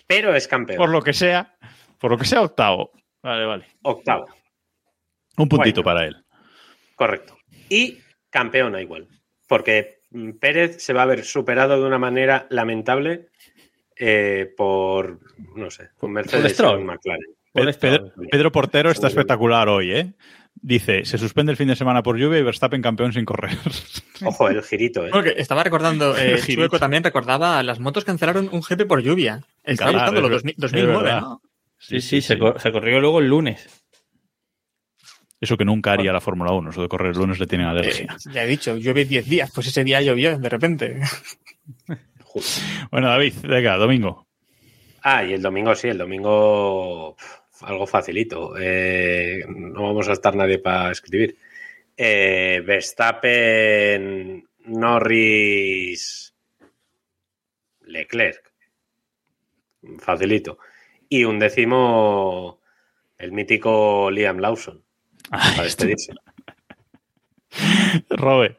pero es campeón. Por lo que sea, por lo que sea octavo. Vale, vale. Octavo, Un puntito Bueno. para él. correcto. Y campeona igual, porque Pérez se va a ver superado de una manera lamentable eh, por, no sé, por Mercedes y McLaren. Pedro, Portero está espectacular hoy, ¿eh? Dice, se suspende el fin de semana por lluvia y Verstappen campeón sin correr. Ojo, el girito, ¿eh? Bueno, que estaba recordando, eh. Chueco también recordaba, las motos cancelaron un GP por lluvia. Estaba Claro, 2000 es 2009, verdad. ¿no? Sí, sí, se, cor- se corrió luego el lunes. Eso que nunca haría la Fórmula 1, eso de correr el lunes le tienen Eh, alergia. ya he dicho, llueve 10 días, pues ese día llovió de repente. Bueno, David, venga, domingo. Ah, y el domingo sí, el domingo algo facilito. Eh, no vamos a estar nadie para escribir. Eh, Verstappen, Norris, Leclerc. Facilito. Y un décimo, el mítico Liam Lawson, para despedirse. Robe.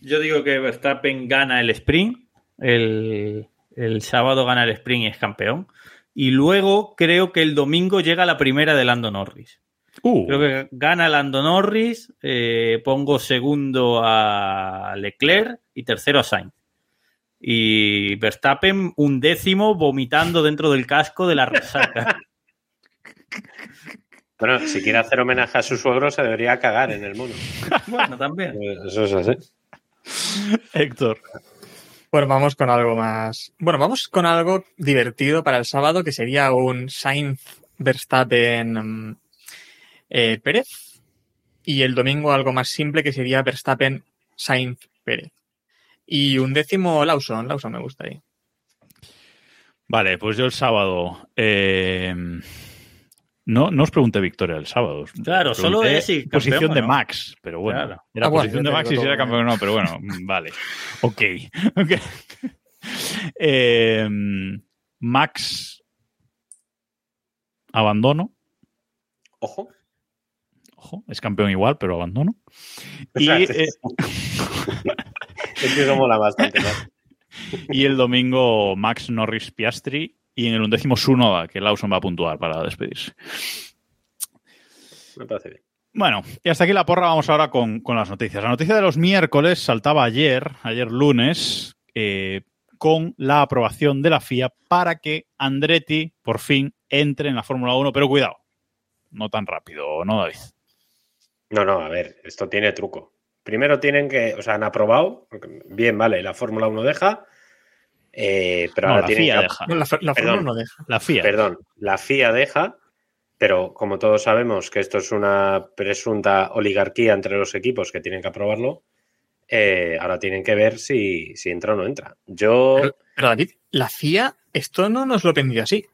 Yo digo que Verstappen gana el sprint. El, el sábado gana el sprint y es campeón. Y luego creo que el domingo llega la primera de Lando Norris. Uh, Creo que gana Lando Norris, eh, pongo segundo a Leclerc y tercero a Sainz. Y Verstappen un décimo vomitando dentro del casco de la resaca. Bueno, si quiere hacer homenaje a su suegro, se debería cagar en el mono. bueno, también. Eso es así. Héctor. Bueno, vamos con algo más. Bueno, vamos con algo divertido para el sábado, que sería un Sainz Verstappen mm, eh, Pérez. Y el domingo algo más simple, que sería Verstappen Sainz Pérez. Y un décimo Lawson. Lawson me gusta ahí. Vale, pues yo el sábado. eh, no, no os pregunté victoria el sábado. Claro, solo es si campeón Posición de no. Max, pero bueno. Claro. Era Ah, bueno, posición de Max y si era campeón o no, pero bueno, mm, vale. Ok. ok. Eh, Max. Abandono. Ojo. Ojo, es campeón igual, pero abandono. Y, eh, Es que eso mola bastante más. y el domingo Max Norris Piastri. Y en el undécimo Sunoda, que Lawson va a puntuar para despedirse. Me parece bien. Bueno, y hasta aquí la porra. Vamos ahora con, con las noticias. La noticia de los miércoles saltaba ayer, ayer lunes, eh, con la aprobación de la FIA para que Andretti por fin entre en la Fórmula 1. Pero cuidado, no tan rápido, ¿no, David? No, no, a ver, esto tiene truco. Primero tienen que, o sea, han aprobado, bien, vale, la Fórmula 1 deja, eh, pero No, ahora la tienen FIA que, deja. No, la, la Perdón. Fórmula no deja. La FIA. Perdón, la FIA deja, pero como todos sabemos que esto es una presunta oligarquía entre los equipos que tienen que aprobarlo, eh, ahora tienen que ver si, si entra o no entra. Yo, Pero, pero, David, la FIA, esto no nos lo vendió así.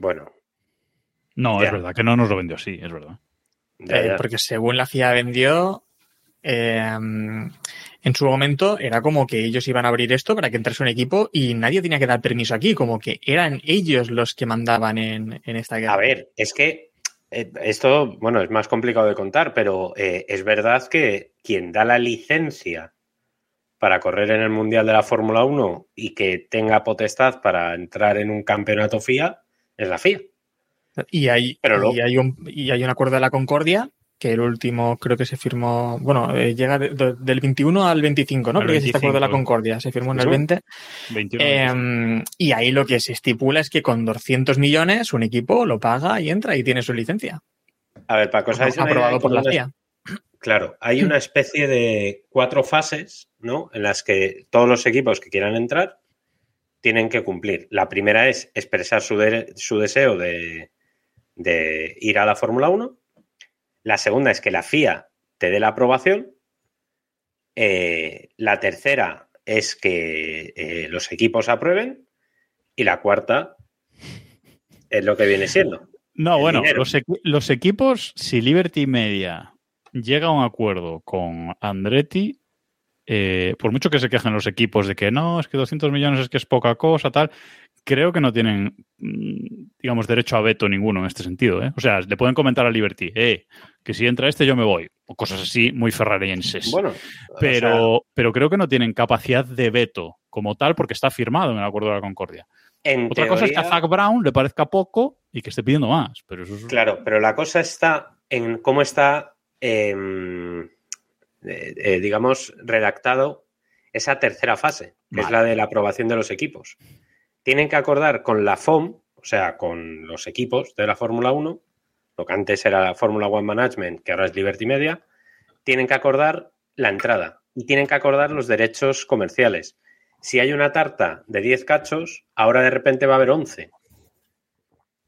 bueno, No, Ya. es verdad, que no nos lo vendió así, es verdad. ya, Eh, porque según la FIA vendió, eh, en su momento era como que ellos iban a abrir esto para que entrase un equipo y nadie tenía que dar permiso aquí, como que eran ellos los que mandaban en, en esta guerra. A ver, es que eh, esto, bueno, es más complicado de contar, pero eh, es verdad que quien da la licencia para correr en el Mundial de la Fórmula 1 y que tenga potestad para entrar en un campeonato FIA es la FIA. Y hay, Pero luego- y, hay un, y hay un acuerdo de la Concordia, que el último creo que se firmó, bueno, eh, llega de- de- del 21 al 25, ¿no? Al Creo que es este acuerdo de la 25. Concordia, se firmó en el Ujú. 20. 21. Eh, y ahí lo que se estipula es que con 200 millones un equipo lo paga y entra y tiene su licencia. A ver, para que os hagáis una idea, aprobado por la FIA. Claro, hay una especie de cuatro fases, ¿no? En las que todos los equipos que quieran entrar tienen que cumplir. La primera es expresar su, de- su deseo de, de ir a la Fórmula 1. La segunda es que la FIA te dé la aprobación. Eh, la tercera es que eh, los equipos aprueben. Y la cuarta es lo que viene siendo. No, bueno, los equipos, si Liberty Media llega a un acuerdo con Andretti, eh, por mucho que se quejen los equipos de que no, es que 200 millones es que es poca cosa, tal, creo que no tienen, mm, digamos, derecho a veto ninguno en este sentido. ¿eh? O sea, le pueden comentar a Liberty, eh, que si entra este yo me voy, o cosas así muy ferrarienses. Bueno, o pero, sea, pero creo que no tienen capacidad de veto como tal porque está firmado en el acuerdo de la Concordia. en Otra cosa es que a Zach Brown le parezca poco y que esté pidiendo más, pero eso es... Claro, pero la cosa está en cómo está, em, eh, eh, digamos, redactado esa tercera fase, que es la de la aprobación de los equipos. Tienen que acordar con la FOM, o sea, con los equipos de la Fórmula 1, lo que antes era Fórmula One Management, que ahora es Liberty Media, tienen que acordar la entrada y tienen que acordar los derechos comerciales. Si hay una tarta de 10 cachos, ahora de repente va a haber 11.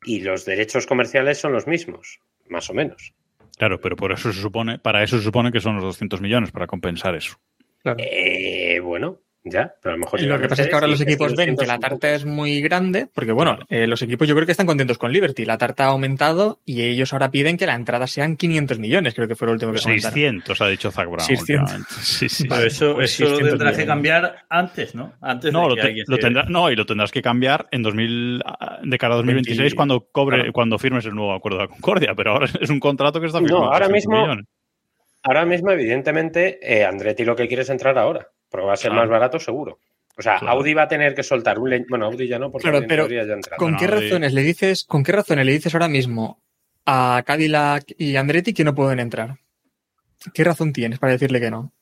Y los derechos comerciales son los mismos, más o menos. Claro, pero por eso se supone, para eso se supone que son los 200 millones, para compensar eso. Claro. Eh, bueno, ya, pero a lo mejor... Y lo que pasa es que ahora los equipos ven que la tarta es muy grande, porque bueno, eh, los equipos yo creo que están contentos con Liberty. La tarta ha aumentado y ellos ahora piden que la entrada sean 500 millones, creo que fue lo último que comentaron. 600, ha dicho Zach Brown. 600. últimamente. Sí, sí. Pero eso, pues eso lo 600 tendrás que cambiar antes, ¿no? Antes No, de lo, que te- alguien lo se- tendrá- no, y lo tendrás que cambiar en 2000, ah, de cara a 2026 20, cuando cobre, claro. cuando firmes el nuevo acuerdo de la Concordia, pero ahora es un contrato que está No, firmado. ahora 600 mismo- millones. Ahora mismo, evidentemente, eh, Andretti lo que quiere es entrar ahora, porque va a ser Claro. más barato seguro. O sea, Claro. Audi va a tener que soltar un... Bueno, Audi ya no, porque Claro, en pero teoría ya entrado. ¿Con Bueno, qué Audi- razones le dices, con qué razones le dices ahora mismo a Cadillac y Andretti que no pueden entrar? ¿Qué razón tienes para decirle que no?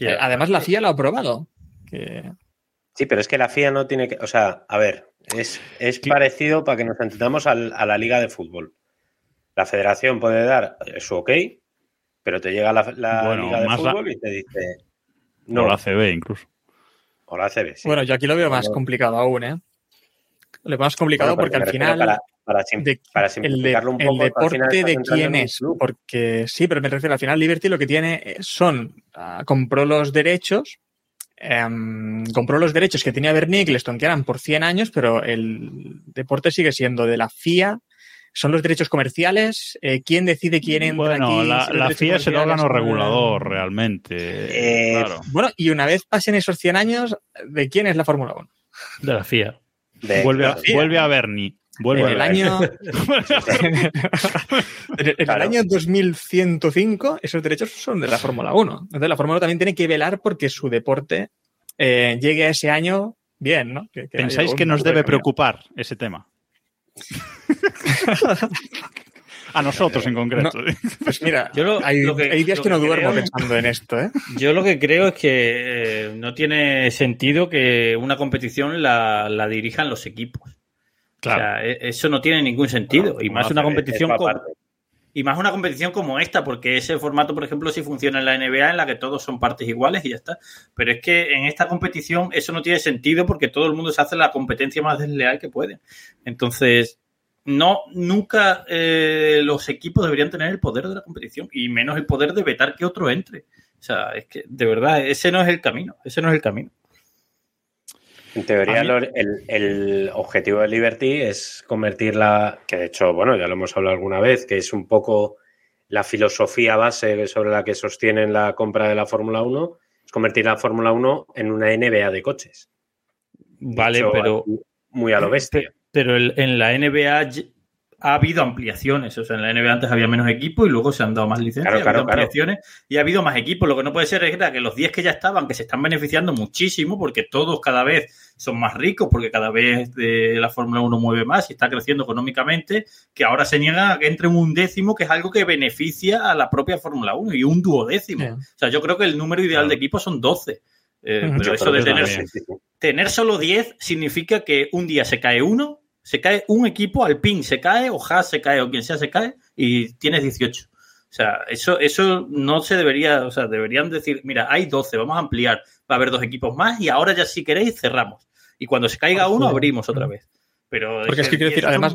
Eh, Además, la FIA lo ha aprobado. Que... Sí, pero es que la FIA no tiene que... O sea, a ver, es, es parecido para que nos entendamos al- a la liga de fútbol. La federación puede dar eh, su ok, pero te llega la, la Bueno, liga de más la- fútbol y te dice... No, No, la CB incluso. o la ACB, sí. Bueno, yo aquí lo veo más Bueno. complicado aún, ¿eh? Lo veo más complicado Bueno, porque al final... Para, para, sim- de- para el, de- simplificarlo un el poco, al final deporte de quién es, porque sí, pero me refiero al final Liberty lo que tiene eh, son ah, compró los derechos, em, compró los derechos que tenía Bernie Eccleston que eran por 100 años, pero el deporte sigue siendo de la FIA. Son los derechos comerciales. eh, ¿Quién decide quién entra Bueno, aquí? la, la FIA es el órgano son- regulador realmente. Eh, claro. Bueno, y una vez pasen esos 100 años, ¿de quién es la Fórmula 1? De la FIA. De- Vuelve, vuelve a Bernie. Vuelve En el año, en el Claro. año 2105, esos derechos son de la Fórmula 1. Entonces, la Fórmula 1 también tiene que velar porque su deporte eh, llegue a ese año bien, ¿no? Que- que ¿Pensáis que nos debe preocupar ese tema? A nosotros en concreto. Pues mira, Yo lo- hay, lo que- hay días lo que no que duermo creo- pensando en esto, ¿eh? Yo lo que creo es que eh, no tiene sentido que una competición la, la dirijan los equipos. Claro. O sea, e- eso no tiene ningún sentido. y más una competición como, y más una competición como esta, porque ese formato, por ejemplo, sí funciona en la NBA, en la que todos son partes iguales y ya está. Pero es que en esta competición eso no tiene sentido porque todo el mundo se hace la competencia más desleal que puede. Entonces, no, nunca eh, los equipos deberían tener el poder de la competición y menos el poder de vetar que otro entre. O sea, es que de verdad, ese no es el camino. Ese no es el camino. En teoría, mí- el, el objetivo de Liberty es convertirla, que de hecho, bueno, ya lo hemos hablado alguna vez, que es un poco la filosofía base sobre la que sostienen la compra de la Fórmula 1, es convertir la Fórmula 1 en una NBA de coches. Vale, Hecho pero Muy a lo bestia. Pero el- en la NBA ha habido ampliaciones. O sea, en la NBA antes había menos equipos y luego se han dado más licencias, Claro, ha claro, habido claro. ampliaciones y ha habido más equipos. Lo que no puede ser es que los 10 que ya estaban, que se están beneficiando muchísimo porque todos cada vez son más ricos, porque cada vez eh, la Fórmula 1 mueve más y está creciendo económicamente, que ahora se niega a que entre un undécimo, que es algo que beneficia a la propia Fórmula 1 y un duodécimo. Sí. O sea, yo creo que el número ideal de equipos son 12. Eh, pero eso de tener, tener solo 10 significa que un día se cae uno, se cae un equipo, Alpine se cae, o Haas se cae, o quien sea se cae, y tienes 18. O sea, eso, eso no se debería, o sea, deberían decir, mira, hay 12, vamos a ampliar, va a haber dos equipos más, y ahora ya si queréis cerramos. Y cuando se caiga uno, abrimos otra vez. Pero Porque es que quiero decir, además.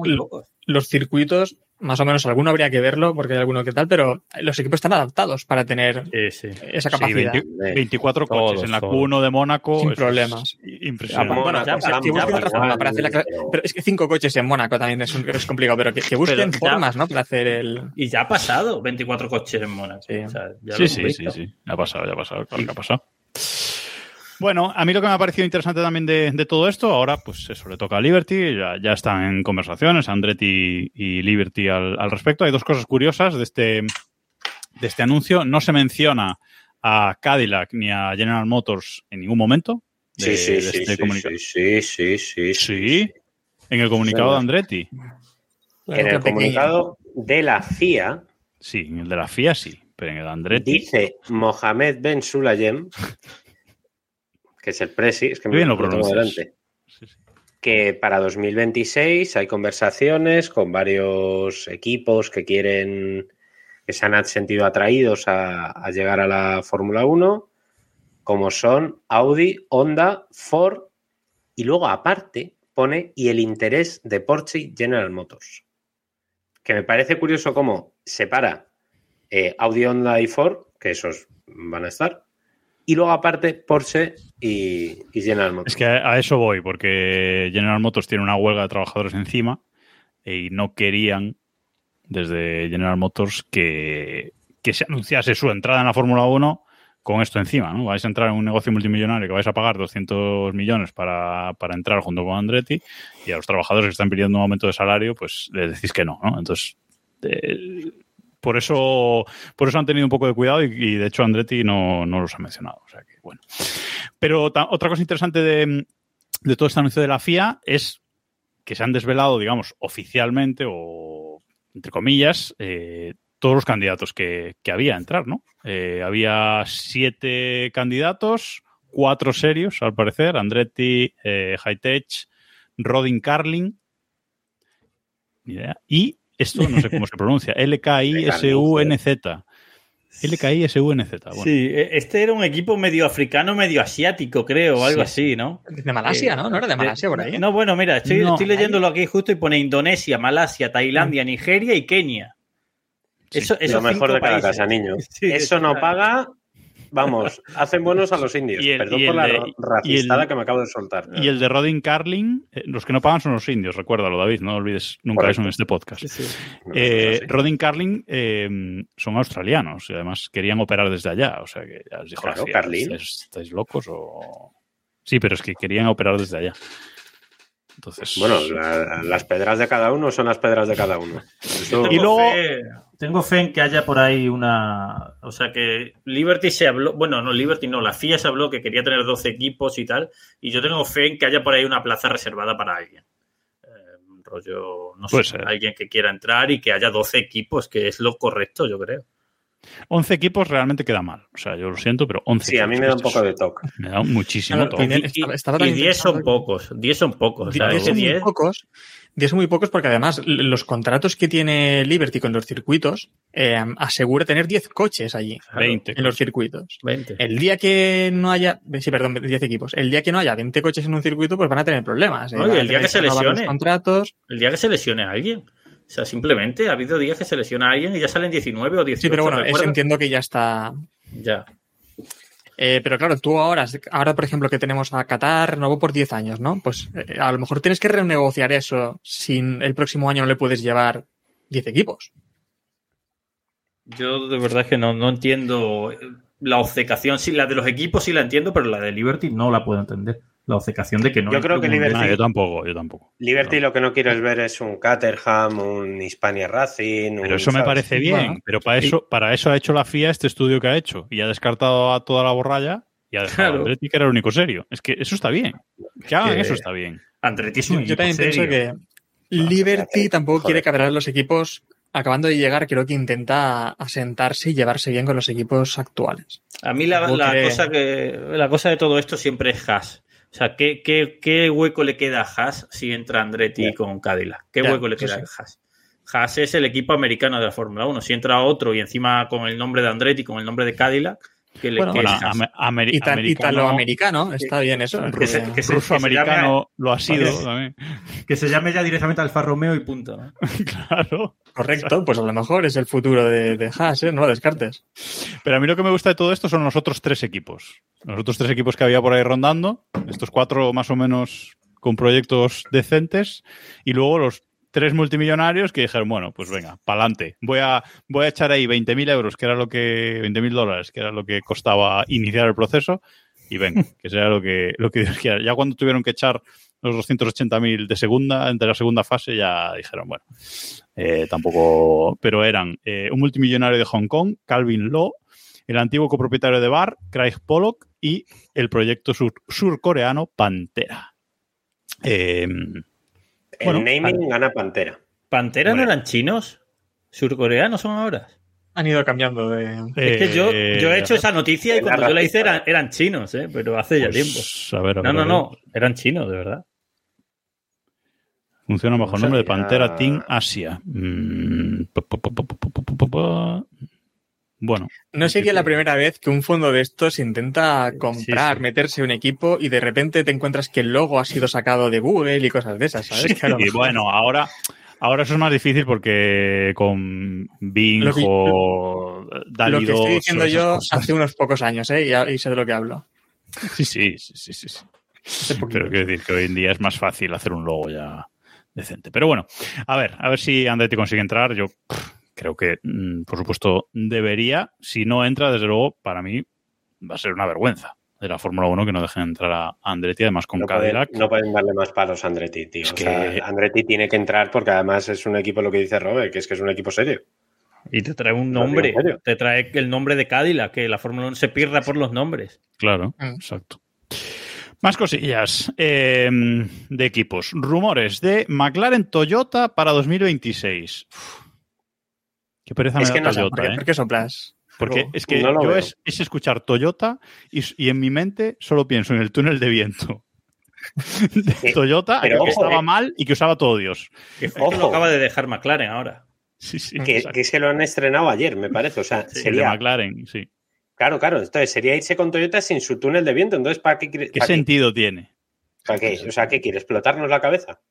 Los circuitos, más o menos alguno habría que verlo, porque hay alguno que tal, pero los equipos están adaptados para tener Sí, sí. esa Sí, capacidad. 20 24 Todos, coches en la todos. Q1 de Mónaco. Sin es problemas. Impresionante. Bueno, ya o sea, que busquen para hacer la cla- Pero- es que cinco coches en Mónaco también es, un- es complicado, pero que, que busquen Pero ya- formas, ¿no? Para hacer el. Y ya ha pasado 24 coches en Mónaco. Sí. O sea, ya Sí, sí, sí, sí. Ha pasado, ya ha pasado, claro que ha pasado. Bueno, a mí lo que me ha parecido interesante también de, de todo esto, ahora pues eso le toca a Liberty, ya, ya están en conversaciones, Andretti y Liberty al, al respecto. Hay dos cosas curiosas de este, de este anuncio. No se menciona a Cadillac ni a General Motors en ningún momento. de- Sí, sí, de este sí, comunicado. sí, sí, sí, sí, Sí, en el comunicado de Andretti. En el comunicado de la FIA Sí, en el de la FIA sí, pero en el de Andretti. dice Mohamed Ben Sulayem, que es el presi, es que Qué bien lo tengo pronuncias. delante. Sí, sí. que para 2026 hay conversaciones con varios equipos que quieren, que se han sentido atraídos a, a llegar a la Fórmula 1, como son Audi, Honda, Ford y luego aparte pone y el interés de Porsche y General Motors. Que me parece curioso cómo separa eh, Audi, Honda y Ford, que esos van a estar, y luego aparte Porsche y, General Motors. Es que a eso voy, porque General Motors tiene una huelga de trabajadores encima y no querían desde General Motors que, que se anunciase su entrada en la Fórmula 1 con esto encima, ¿no? Vais a entrar en un negocio multimillonario que vais a pagar 200 millones para, para entrar junto con Andretti y a los trabajadores que están pidiendo un aumento de salario, pues les decís que no, ¿no? Entonces, eh, por eso por eso han tenido un poco de cuidado y, de hecho Andretti no, no los ha mencionado. O sea que, bueno. Pero otra cosa interesante de, de todo este anuncio de la FIA es que se han desvelado, digamos, oficialmente o entre comillas, eh, todos los candidatos que, que había a entrar, ¿no? Eh, había siete candidatos, cuatro serios, al parecer, Andretti, eh, Hightech, Rodin Carlin, ni idea, y esto no sé cómo se pronuncia, LKI-SUNZ. LKI-SUNZ. Bueno. Sí, e- este era un equipo medio africano, medio asiático, creo, o algo así, ¿no? De Malasia, ¿no? ¿No era de Malasia por ahí? No, bueno, mira, estoy, No. estoy leyéndolo aquí justo y pone Indonesia, Malasia, Tailandia, Nigeria y Kenia. Eso, Lo esos mejor de cada países. casa, niño. Sí, Eso no paga. Vamos, hacen buenos a los indios. Y el- Perdón y por la de- el- racistada que me acabo de soltar. Y el de Rodin Carlin, eh, los que no pagan son los indios, recuérdalo, David, no olvides nunca Correcto. eso en este podcast. Sí, sí. No, Eh. Rodin Carlin eh, son australianos y además querían operar desde allá. O sea que ya os dijo la Claro. ¿estáis, estáis locos o...? Sí, pero es que querían operar desde allá. Entonces... Bueno, la- las pedras de cada uno son las pedras de cada uno. Eso- Y luego- tengo fe en que haya por ahí una. O sea, que Liberty se habló. Bueno, no, Liberty no, la FIA se habló que quería tener 12 equipos y tal. Y yo tengo fe en que haya por ahí una plaza reservada para alguien. Eh, un rollo, no sé, alguien que quiera entrar y que haya 12 equipos, que es lo correcto, yo creo. 11 equipos realmente queda mal. O sea, yo lo siento, pero 11 Sí, a mí equipos, me da un poco de toque. Me da muchísimo Claro, toque. Y- estaba- y- estaba y también 10 son pocos. 10 son pocos. O sea, Diez ese son muy 10. pocos. Diez son muy pocos porque además los contratos que tiene Liberty con los circuitos eh, asegura tener 10 coches allí 20. en los circuitos. 20. El día que no haya, sí, perdón, 10 equipos. El día que no haya 20 coches en un circuito, pues van a tener problemas. eh, a el día que se lesione. contratos. El día que se lesione a alguien. O sea, simplemente ha habido días que se lesiona a alguien y ya salen 19 o 18. Sí, pero bueno, eso entiendo que ya está. Ya. Eh, pero claro, tú ahora, ahora, por ejemplo, que tenemos a Qatar, renovó por 10 años, ¿no? Pues eh, a lo mejor tienes que renegociar eso sin el próximo año no le puedes llevar 10 equipos. Yo de verdad que no, no entiendo la obcecación. Sí, la de los equipos sí la entiendo, pero la de Liberty no la puedo entender. La obcecación de que no. Yo creo que Liberty- Ah, yo tampoco, yo tampoco. Liberty lo que no quieres ver es un Caterham, un Hispania Racing. Pero un, eso me parece bien. Bueno, pero para eso, para eso ha hecho la FIA este estudio que ha hecho. Y ha descartado a toda la borralla y ha dejado Claro. a Andretti, que era el único serio. Es que eso está bien. Que hagan que- eso está bien. Andretti es un Yo también pienso que Liberty tampoco Joder. quiere cabrear a los equipos. Acabando de llegar, creo que intenta asentarse y llevarse bien con los equipos actuales. A mí la, Tampoco la que- cosa que la cosa de todo esto siempre es Haas. O sea, ¿qué, qué, qué hueco le queda a Haas si entra Andretti con Cadillac? ¿Qué hueco le queda sí. a Haas? Haas es el equipo americano de la Fórmula 1. Si entra otro y encima con el nombre de Andretti, con el nombre de Cadillac, que le Bueno, que Bueno, americano, Italoamericano, está bien eso. Que se- porque- que se- ruso-americano lo ha sido también. que se llame ya directamente Alfa Romeo y punto. ¿no? Claro. Correcto, pues a lo mejor es el futuro de, de Haas, ¿eh? no lo descartes. Pero a mí lo que me gusta de todo esto son los otros tres equipos. Los otros tres equipos que había por ahí rondando. Estos cuatro más o menos con proyectos decentes. Y luego los tres multimillonarios que dijeron, bueno, pues venga, pa'lante. Voy a, voy a echar ahí 20.000 euros, que era lo que, 20.000 dólares, que era lo que costaba iniciar el proceso. Y venga, que sea lo que, lo que. Ya cuando tuvieron que echar los 280.000 de segunda, entre la segunda fase, ya dijeron, bueno, eh, tampoco, pero eran eh, un multimillonario de Hong Kong, Calvin Law, el antiguo copropietario de Bar, Craig Pollock, y el proyecto sur- surcoreano Pantera. Eh, El Bueno, naming gana Pantera. ¿Pantera no eran chinos? ¿Surcoreanos son ahora? Han ido cambiando de... Es que yo, eh, yo he hecho esa noticia y cuando yo la hice eran, eran chinos, ¿eh? pero hace ya pues, tiempo. a ver, a No, ver, no, no, eran chinos, de verdad. Funciona bajo el No nombre de. Pantera Team Asia. Mm, Bueno, No sería la primera vez que un fondo de estos intenta comprar, sí. meterse un equipo y de repente te encuentras que el logo ha sido sacado de Google y cosas de esas, ¿sabes? Lo y bueno, ahora, ahora eso es más difícil porque con Bing Lo que- o Dali lo que 2 estoy diciendo yo cosas. hace unos pocos años, ¿eh? Y, sé de lo que hablo. Sí, sí, sí, sí, sí, sí. Pero quiero decir que hoy en día es más fácil hacer un logo ya decente. Pero bueno, a ver, a ver si Andretti consigue entrar. Yo pff, creo que, mm, por supuesto, debería. Si no entra, desde luego, para mí va a ser una vergüenza de la Fórmula 1 que no dejen entrar a Andretti, además con No pueden, no pueden darle más palos a Andretti, tío. Es O sea, que- Andretti tiene que entrar porque además es un equipo, lo que dice Robert, que es que es un equipo serio. Y te trae un nombre. Te trae el nombre de Cadillac, que la Fórmula 1 se pierda por los nombres. Claro, Mm. exacto. Más cosillas eh, de equipos. Rumores de McLaren Toyota para 2026. Uf. Qué pereza Es me que da no Toyota, ¿Por qué, ¿eh? por qué soplas? Porque No, es que no yo es, es escuchar Toyota y, y en mi mente solo pienso en el túnel de viento. de Sí, Toyota, pero que ojo, estaba eh. mal y que usaba todo Dios. Que fue que lo Ojo. acaba de dejar McLaren ahora. Sí, sí. Que, que es que lo han estrenado ayer, me parece. O sea, Sí, el de sería. McLaren, sí. Claro, claro. Entonces sería irse con Toyota sin su túnel de viento. Entonces, ¿para qué? ¿Qué para qué? sentido tiene? ¿Para qué? O sea, ¿qué quiere? ¿Explotarnos la cabeza?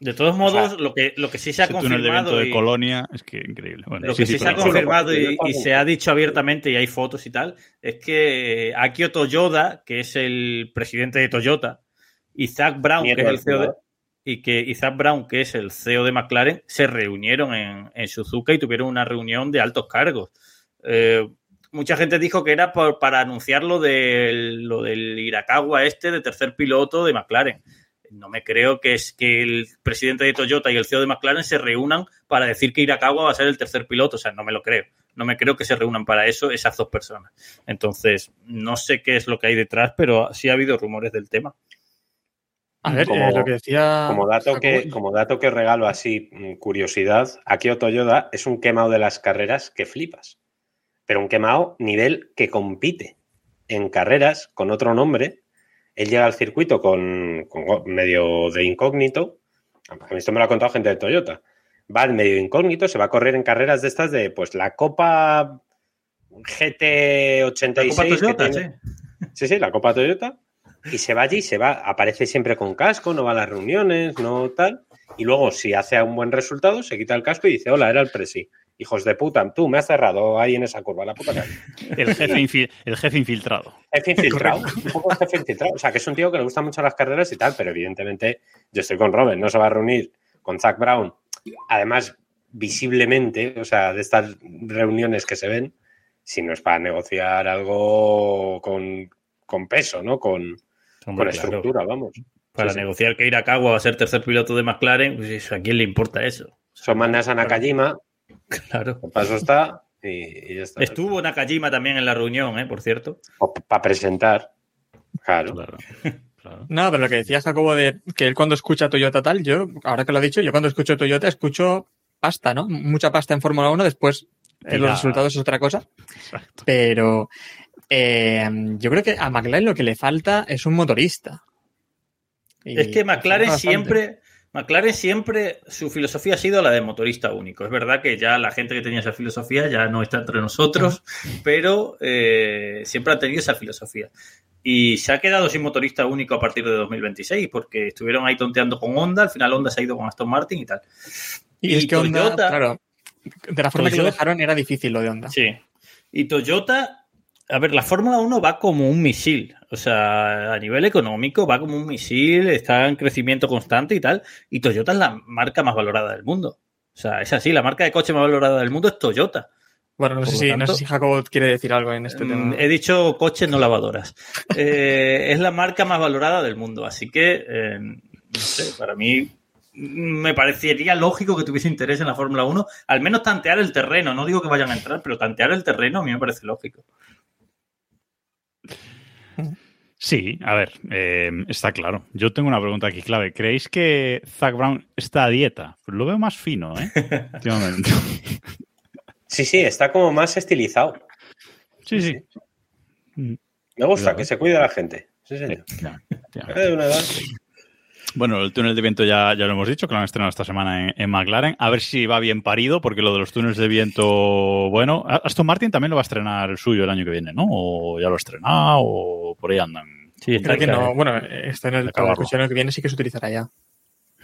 De todos modos, sea, lo, que, lo que sí se ha de confirmado. de y- Colonia es que increíble. Bueno, Lo sí, que sí, sí, se ha confirmado y, se ha dicho abiertamente y hay fotos y tal, es que Akio Toyoda, que es el presidente de Toyota, y Zach Brown, que es el CEO de, fundador. y que Zach Brown, que es el CEO de McLaren, se reunieron en, en Suzuka y tuvieron una reunión de altos cargos. Eh, mucha gente dijo que era por- para anunciar lo del, lo del Irakawa este de tercer piloto de McLaren. No me creo que es que el presidente de Toyota y el CEO de McLaren se reúnan para decir que Irakawa va a ser el tercer piloto. O sea, no me lo creo. No me creo que se reúnan para eso esas dos personas. Entonces, no sé qué es lo que hay detrás, pero sí ha habido rumores del tema. A ver, Como- eh, lo que decía. Como dato, que, como dato que regalo así, mm, curiosidad, Akio Toyoda es un quemado de las carreras que flipas. Pero un quemado nivel que compite en carreras con otro nombre. Él llega al circuito con, con medio de incógnito. A mí esto me lo ha contado gente de Toyota. Va al medio incógnito, se va a correr en carreras de estas de pues la Copa GT86. La Copa Toyota, tiene-. Sí, sí, la Copa Toyota. Y se va allí, se va, aparece siempre con casco, no va a las reuniones, no tal. Y luego, si hace un buen resultado, se quita el casco y dice, hola, era el presi. Hijos de puta, tú me has cerrado ahí en esa curva, la puta calle. El jefe, infi- el jefe infiltrado. Jefe infiltrado, un poco jefe infiltrado. O sea, que es un tío que le gustan mucho las carreras y tal, pero evidentemente yo estoy con Robert, no se va a reunir con Zach Brown. Además, visiblemente, o sea, de estas reuniones que se ven, si no es para negociar algo con, con peso, ¿no? Con, con claro. estructura, vamos. Para Sí, sí. negociar que Irakawa va a ser tercer piloto de McLaren, pues eso, ¿a quién le importa eso? Son mandas a Nakajima, Claro. el paso está y, y ya está. Estuvo Nakajima también en la reunión, ¿eh? por cierto. Para presentar. Claro. Claro. claro. No, pero lo que decía Jacobo de que él cuando escucha Toyota tal, yo, ahora que lo ha dicho, yo cuando escucho Toyota escucho pasta, ¿no? Mucha pasta en Fórmula 1, después eh, los resultados es otra cosa. Exacto. Pero eh, yo creo que a McLaren lo que le falta es un motorista. Y Es que McLaren siempre, McLaren siempre, su filosofía ha sido la de motorista único. Es verdad que ya la gente que tenía esa filosofía ya no está entre nosotros, pero eh, siempre ha tenido esa filosofía. Y se ha quedado sin motorista único a partir de 2026, porque estuvieron ahí tonteando con Honda, al final Honda se ha ido con Aston Martin y tal. Y, es que Honda, Toyota- claro, de la forma que lo dejaron era difícil lo de Honda. Sí. Y Toyota, a ver, la Fórmula 1 va como un misil. O sea, a nivel económico va como un misil, está en crecimiento constante y tal. Y Toyota es la marca más valorada del mundo. O sea, es así, la marca de coche más valorada del mundo es Toyota. Bueno, no sé, si, no tanto- sé si Jacobo quiere decir algo en este Mm, tema. He dicho coches, no lavadoras. Eh, es la marca más valorada del mundo. Así que, eh, no sé, para mí me parecería lógico que tuviese interés en la Fórmula 1. Al menos tantear el terreno. No digo que vayan a entrar, pero tantear el terreno a mí me parece lógico. Sí, a ver, eh, está claro. Yo tengo una pregunta aquí clave. ¿Creéis que Zach Brown está a dieta? Pues lo veo más fino, ¿eh? Últimamente. Sí, sí, está como más estilizado. Sí, sí. Me gusta que se cuide la gente. Sí, señor. Eh, de una edad. Bueno, el túnel de viento ya, ya lo hemos dicho, que lo han estrenado esta semana en, en McLaren. A ver si va bien parido, porque lo de los túneles de viento, bueno, Aston Martin también lo va a estrenar el suyo el año que viene, ¿no? O ya lo ha estrenado, o por ahí andan. Sí, está Creo que no. Bueno, está en el, para el coche que viene sí que se utilizará ya.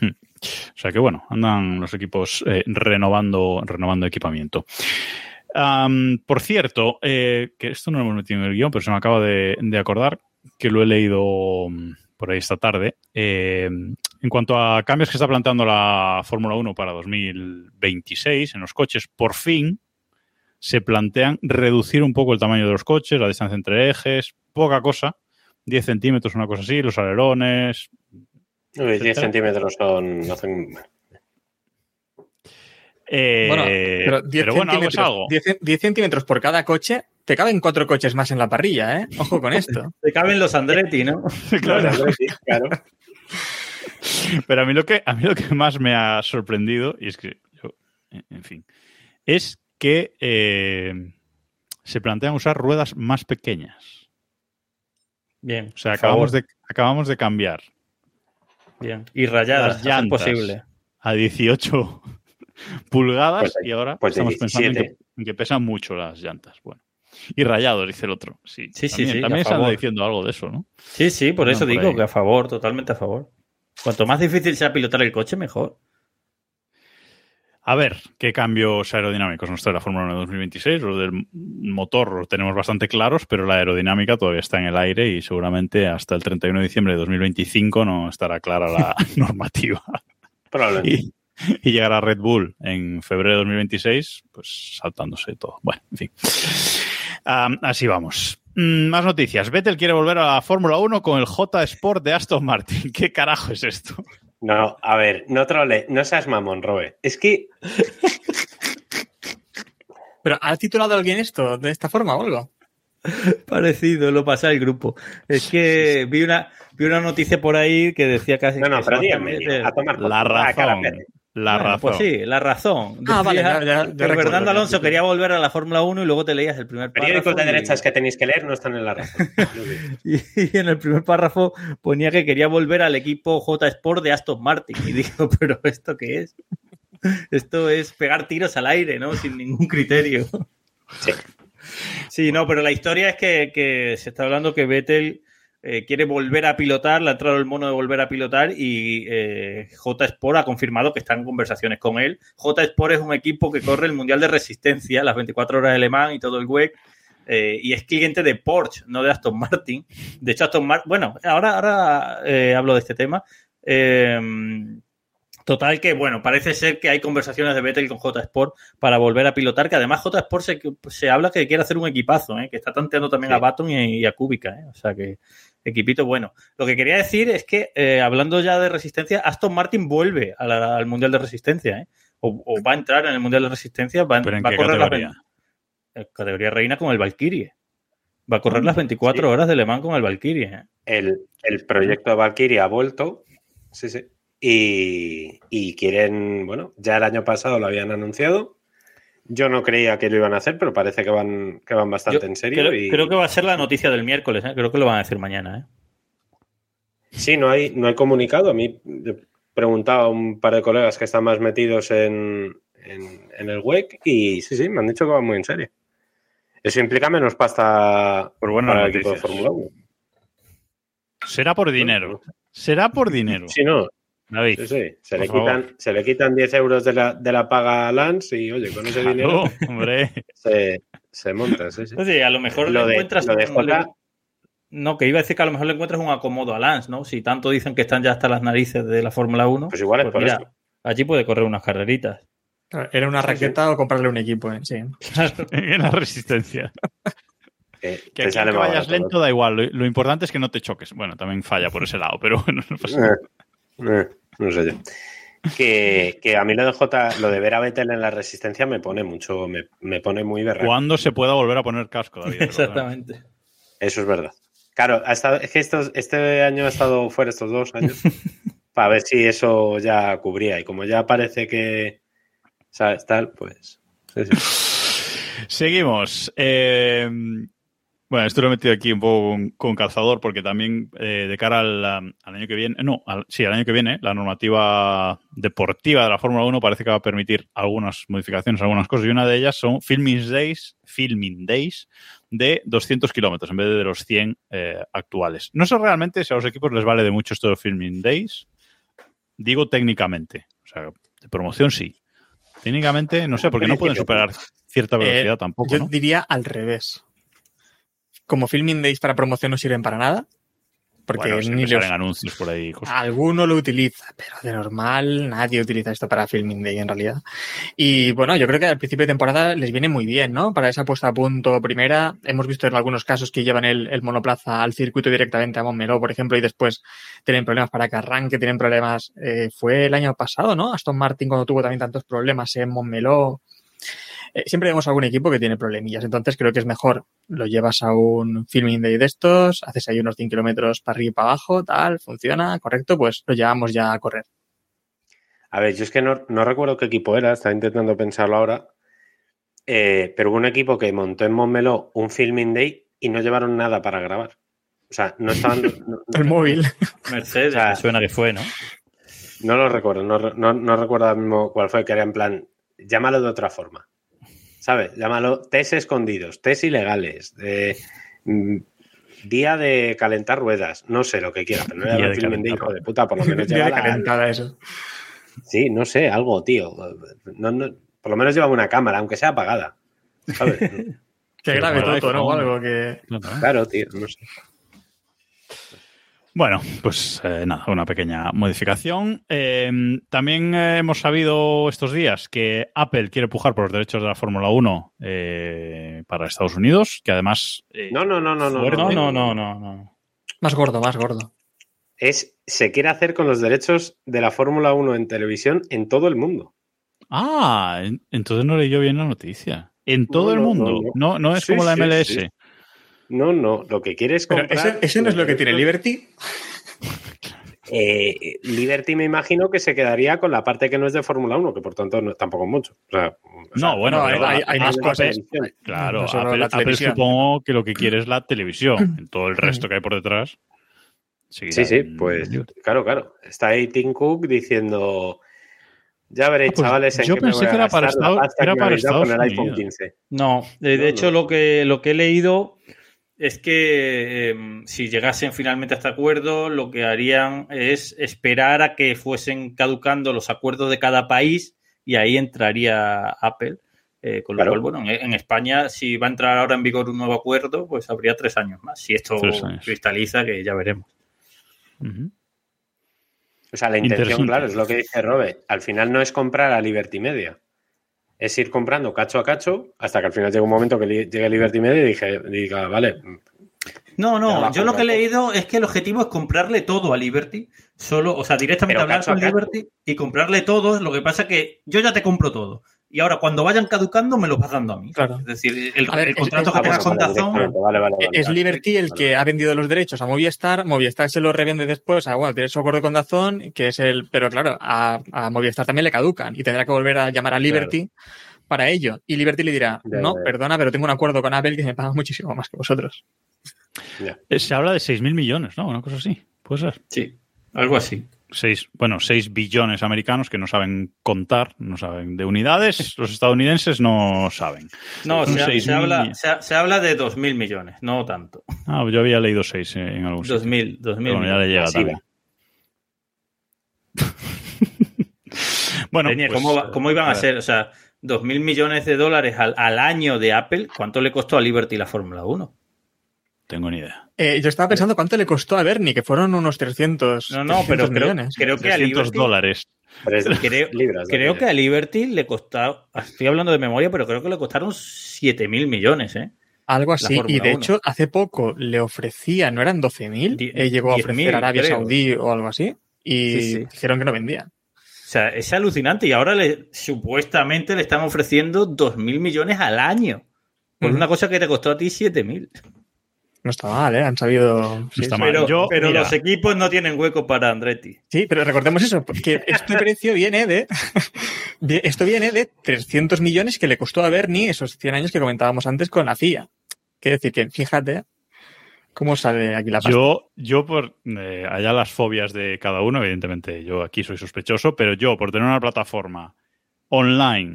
O sea que bueno, andan los equipos eh, renovando, renovando equipamiento. Am, por cierto, eh, que esto no lo hemos metido en el guion, pero se me acaba de, de acordar que lo he leído por ahí esta tarde. Eh, en cuanto a cambios que está planteando la Fórmula 1 para 2026 en los coches, por fin se plantean reducir un poco el tamaño de los coches, la distancia entre ejes, poca cosa, 10 centímetros, una cosa así, los alerones, Uy, 10 etcétera. centímetros son, hacen- Eh, Bueno, pero 10 pero bueno, algo es centímetros, algo. 10 10 centímetros por cada coche, te caben cuatro coches más en la parrilla, ¿eh? Ojo con esto. Te caben los Andretti, ¿no? Claro. Sí, claro. Pero a mí lo que a mí lo que más me ha sorprendido y es que yo, en fin, es que eh, se plantean usar ruedas más pequeñas. Bien. O sea, acabamos de acabamos de cambiar Bien. Y rayadas, las llantas posible. a 18 pulgadas Pues y ahora pues estamos pensando en que, 17. en que pesan mucho las llantas. Bueno. Y rayados, dice el otro. Sí, Sí, también, sí, También diciendo algo de eso, ¿no? Sí, sí, por No, eso por digo ahí. que a favor, totalmente a favor. Cuanto más difícil sea pilotar el coche, mejor. A ver qué cambios aerodinámicos nos trae la Fórmula 1 de 2026. Lo del motor lo tenemos bastante claros, pero la aerodinámica todavía está en el aire y seguramente hasta el 31 de diciembre de 2025 no estará clara la normativa. Probablemente. Y, y llegará Red Bull en febrero de 2026, pues saltándose todo. Bueno, en fin. Así vamos. Mm, más noticias. Vettel quiere volver a la Fórmula 1 con el J Sport de Aston Martin. ¿Qué carajo es esto? No, a ver, no trole, no seas mamón, Robe. Es que Pero ¿ha titulado alguien esto de esta forma o algo? Parecido, lo pasa el grupo. Es que vi una vi una noticia por ahí que decía casi. No, no, que pero dígame, a tomar por La. Ah, razón. La Bueno, razón. Pues sí, la razón. Ah, vale, ya- ya- ya que recuerdo, Fernando. Alonso quería volver a la Fórmula 1 y luego te leías el primer párrafo. Periódicos de y- derechas que tenéis que leer no están en la razón. Y, y en el primer párrafo ponía que quería volver al equipo J Sport de Aston Martin. Y digo, ¿pero esto qué es? Esto es pegar tiros al aire, ¿no? Sin ningún criterio. Sí. Sí, no, pero la historia es que, que se está hablando que Vettel eh, quiere volver a pilotar, le ha entrado el mono de volver a pilotar y eh, J Sport ha confirmado que está en conversaciones con él. J Sport es un equipo que corre el Mundial de Resistencia, las 24 horas de Le y todo el WEC. eh, y es cliente de Porsche, no de Aston Martin. De hecho, Aston Martin, bueno, ahora, ahora eh, hablo de este tema. Total que, bueno, parece ser que hay conversaciones de Vettel con J Sport para volver a pilotar, que además J Sport se, se habla que quiere hacer un equipazo, ¿eh? que está tanteando también Sí. a Baton y, y a Kubica, ¿eh? o sea que equipito bueno. Lo que quería decir es que, eh, hablando ya de resistencia, Aston Martin vuelve a la- al Mundial de Resistencia, ¿eh? o, o va a entrar en el Mundial de Resistencia, va, ¿Pero en va a correr la categoría? en categoría reina con el Valkyrie. Va a correr las 24 Sí. horas de Le Mans con el Valkyrie. ¿eh? El, el proyecto de Valkyrie ha vuelto. Sí, sí. Y, y quieren, bueno, ya el año pasado lo habían anunciado. Yo no creía que lo iban a hacer, pero parece que van, que van bastante Yo en serio. Creo, y- creo que va a ser la noticia del miércoles, ¿eh? creo que lo van a decir mañana. ¿eh? Sí, no hay, no hay comunicado. A mí he preguntado a un par de colegas que están más metidos en, en, en el WEC y sí, sí, me han dicho que va muy en serio. Eso implica menos pasta Por buenas para el equipo de. Fórmula 1. Será por dinero. Será por dinero. Sí, no, David. sí, sí. Se, Por le favor. quitan, se le quitan 10 euros de la, de la paga a Lance y, oye, con ese dinero hombre. se, se monta. Sí, sí. Oye, a lo mejor Lo le de- encuentras. lo de un- Jota- le- No, que iba a decir que a lo mejor le encuentras un acomodo a Lance, ¿no? Si tanto dicen que están ya hasta las narices de la Fórmula 1. Pues igual es por mira, eso. allí puede correr unas carreritas. Era una Sí, raqueta o comprarle un equipo, ¿eh? Sí. en la resistencia. Que, Que aquí que vayas lento da igual. Lo, lo importante es que no te choques. Bueno, también falla por ese lado, pero bueno, no pasa nada. Eh, eh, no sé yo. Que, que a mí lo de J, lo de ver a Vettel en la resistencia me pone mucho, me, me pone muy berraco. ¿Cuándo se pueda volver a poner casco, David? Exactamente. Eso es verdad. Claro, ha estado, es que estos, este año ha estado fuera estos dos años para ver si eso ya cubría. Y como ya parece que sabes tal, pues. sí, sí. Seguimos. Eh, Bueno, esto lo he metido aquí un poco con, con calzador porque también eh, de cara al, al año que viene, no, al- sí, al año que viene, la normativa deportiva de la Fórmula 1 parece que va a permitir algunas modificaciones, algunas cosas, y una de ellas son filming days, filming days de 200 kilómetros en vez de los 100 eh, actuales. No sé realmente si a los equipos les vale de mucho esto de filming days, digo técnicamente, o sea, de promoción sí. Técnicamente, no sé, porque no pueden superar cierta velocidad Eh, tampoco, Yo ¿no? diría al revés. Como filming days para promoción no sirven para nada. Porque Bueno, ni los- anuncios por ahí. cosas. Alguno lo utiliza, pero de normal nadie utiliza esto para filming day en realidad. Y bueno, yo creo que al principio de temporada les viene muy bien, ¿no? Para esa puesta a punto primera. Hemos visto en algunos casos que llevan el, el monoplaza al circuito directamente a Montmeló, por ejemplo, y después tienen problemas para que arranque, tienen problemas. eh, fue el año pasado, ¿no? Aston Martin cuando tuvo también tantos problemas en Montmeló. Eh, siempre vemos algún equipo que tiene problemillas, entonces creo que es mejor lo llevas a un filming day de estos, haces ahí unos 100 kilómetros para arriba y para abajo, tal, funciona, correcto, pues lo llevamos ya a correr. A ver, yo es que no, no recuerdo qué equipo era, estaba intentando pensarlo ahora. eh, pero hubo un equipo que montó en Montmeló un filming day y no llevaron nada para grabar. O sea, no estaban. no, El móvil. Mercedes, O sea, me suena que fue, ¿no? no lo recuerdo, no, no, no recuerdo ahora mismo cuál fue, que era en plan, llámalo de otra forma. ¿Sabes? Llámalo test escondidos, test ilegales, de, mm, día de calentar ruedas, no sé lo que quiera, pero no de un filming day, calentar hijo de puta, por lo menos Día lleva de la- calentada eso. Sí, no sé, algo, tío. No, no, por lo menos lleva una cámara, aunque sea apagada. ¿Sabes? Que el todo, ¿no? O algo que... claro, tío, no sé. Bueno, pues eh, nada, una pequeña modificación. Eh, también eh, hemos sabido estos días que Apple quiere pujar por los derechos de la Fórmula 1 eh, para Estados Unidos, que además... eh, No, no, no, no, no. No, no, no, no, no. Más gordo, más gordo. Es, se quiere hacer con los derechos de la Fórmula 1 en televisión en todo el mundo. Ah, en- entonces no leí yo bien la noticia. En todo No, el mundo. no, No, no. no, es Sí, como la sí, MLS. sí. No, no, lo que quiere es Pero comprar... ¿eso, eso no es lo que tiene Liberty. Eh, Liberty me imagino que se quedaría con la parte que no es de Fórmula 1, que por tanto no, tampoco es mucho. O sea, o sea, No, bueno, no, hay- más cosas. Claro, No Apple, la Apple televisión. supongo que lo que quiere es la televisión. En todo el resto que hay por detrás. Sí, sí, pues Liberty. claro, claro. Está ahí Tim Cook diciendo... Ya veréis, Ah, pues chavales, en yo qué me pensé voy a que era para Estados- era para Unidos. 15. No, de No, hecho no. lo que lo que he leído es que eh, si llegasen finalmente a este acuerdo, lo que harían es esperar a que fuesen caducando los acuerdos de cada país y ahí entraría Apple. Eh, con lo Claro. cual, bueno, en, en España, si va a entrar ahora en vigor un nuevo acuerdo, pues habría tres años más. Si esto cristaliza, que ya veremos. O sea, la intención, claro, es lo que dice Robert. Al final no es comprar a Liberty Media. Es ir comprando cacho a cacho hasta que al final llega un momento que llegue Liberty Media y dije, diga, vale, No, Ya no, bajo yo lo que he leído es que el objetivo es comprarle todo a Liberty, solo, o sea, directamente Pero hablar con. Liberty y comprarle todo. Lo que pasa es que yo ya te compro todo. Y ahora, cuando vayan caducando, me lo vas dando a mí. Claro. Es decir, el, A ver, el es- contrato es- que tengas con Dazón. directamente, vale, vale, vale, es. Liberty el que ha vendido los derechos a Movistar. Movistar se los revende después a, bueno, tiene su acuerdo con Dazón, que es el. Pero claro, a, a Movistar también le caducan y tendrá que volver a llamar a Liberty para ello. Y Liberty le dirá: No, perdona, pero tengo un acuerdo con Apple que me paga muchísimo más que vosotros. Eh, Se habla de 6.000 millones, ¿no? Una cosa así. Puede ser. Sí, algo así. Seis, bueno, 6 billones americanos que no saben contar, no saben de unidades. Los estadounidenses no saben. No, se, se habla, mil. se, se habla de 2.000 millones, no tanto. Ah, yo había leído 6 en algún sitio. 2.000, 2.000 Pero bueno, ya le llega también. bueno, Peña, pues, ¿cómo, va- cómo iban a eh, ser? O sea, 2.000 millones de dólares al, al año de Apple, ¿cuánto le costó a Liberty la Fórmula 1? Tengo ni idea. Eh, yo estaba pensando cuánto le costó a Bernie, que fueron unos 300, No, no, pero 300 creo, millones. creo que a 300 Liberty... dólares. Creo, libras. que a Liberty le costó, estoy hablando de memoria, pero creo que le costaron 7.000 millones, ¿eh? Algo así. Y de 1. hecho, hace poco le ofrecía, ¿no eran 12.000? Die- Eh, llegó a 10.000, ofrecer Arabia creo. Saudí o algo así. Y Sí, sí. dijeron que no vendían. O sea, es alucinante y ahora le, supuestamente le están ofreciendo 2.000 millones al año por una cosa que te costó a ti 7.000. No está mal, ¿eh? Han sabido. Sí, está sí. mal. Pero, Yo, pero mira. los equipos no tienen hueco para Andretti. Sí, pero recordemos eso, que este precio viene de. Esto viene de 300 millones que le costó a Bernie esos 100 años que comentábamos antes con la FIA. Quiero decir que, fíjate, cómo sale aquí la pasta. Yo, yo por eh, allá las fobias de cada uno, evidentemente, yo aquí soy sospechoso, pero yo por tener una plataforma online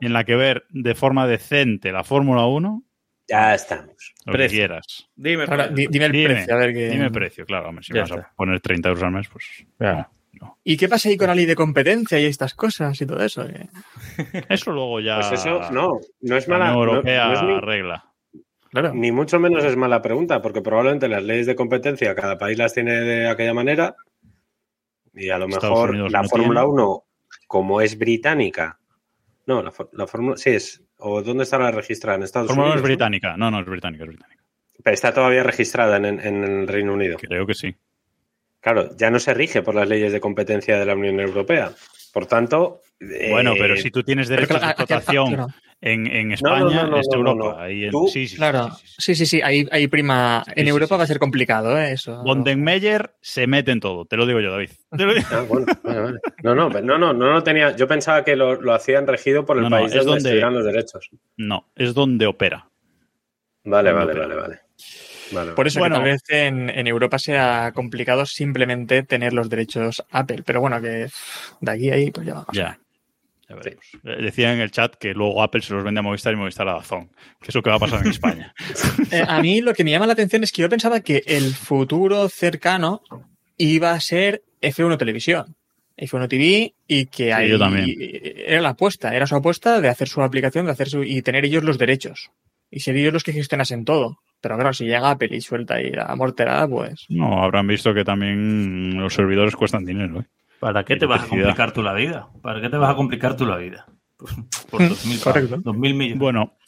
en la que ver de forma decente la Fórmula 1, Ya estamos. lo que Precio. quieras. Dime, Ahora, di- dime el Dime, precio, a ver qué. Dime precio, claro, hombre, si Ya vas a poner 30 euros al mes, pues Ya. ¿Y qué pasa ahí con la ley de competencia y estas cosas y todo eso? Eh, eso luego ya Pues eso, no, no es la mala. No- Europea no es ni- arregla. Claro. Ni mucho menos es mala pregunta, porque probablemente las leyes de competencia cada país las tiene de aquella manera y a lo Estados mejor Unidos la no Fórmula tiene. 1, como es británica, no, la, la Fórmula, sí es, o ¿dónde está la registrada? En Estados Fórmula 1 es Unidos. ¿no? británica. No, no, es británica, es británica. Pero está todavía registrada en, en- en el Reino Unido. Creo que sí. Claro, ya no se rige por las leyes de competencia de la Unión Europea. Por tanto, Bueno, eh, pero si tú tienes derechos de explotación claro. En, España, no, no, no, es no, Europa. no, no. Ahí en- Tú- sí, sí, sí, Claro, sí, sí, sí. sí, sí, sí, ahí, ahí prima. En Sí, Europa sí, va a ser complicado, ¿eh? Eso. Bondenmeyer se mete en todo. Te lo digo yo, David. Te lo digo- Ah, bueno, vale, vale. No, no, no, no, no lo tenía. Yo pensaba que lo, lo hacían regido por el No, no, país es donde, donde- estuvieran los derechos. No, es donde opera. Vale, vale, vale. Vale, Por eso Bueno. que tal vez en, en Europa sea complicado simplemente tener los derechos Apple. Pero bueno, que de aquí a ahí, pues ya vamos. Ya. Ya veremos. Eh, Decía en el chat que luego Apple se los vende a Movistar y Movistar a Dazón. Que es lo que va a pasar en España. Eh, a mí lo que me llama la atención es que yo pensaba que el futuro cercano iba a ser F1 Televisión. F1 TV y que ahí yo también. era la apuesta, era su apuesta de hacer su aplicación, de hacer su y tener ellos los derechos y ser ellos los que gestionasen todo. Pero claro, si llega Apple y suelta ahí la morterada, pues No, habrán visto que también los servidores cuestan dinero. ¿eh? ¿Para qué te vas a complicar tú la vida? ¿Para qué te vas a complicar tú la vida? Pues, por 2.000 Correcto. pavos, 2.000 millones. Bueno,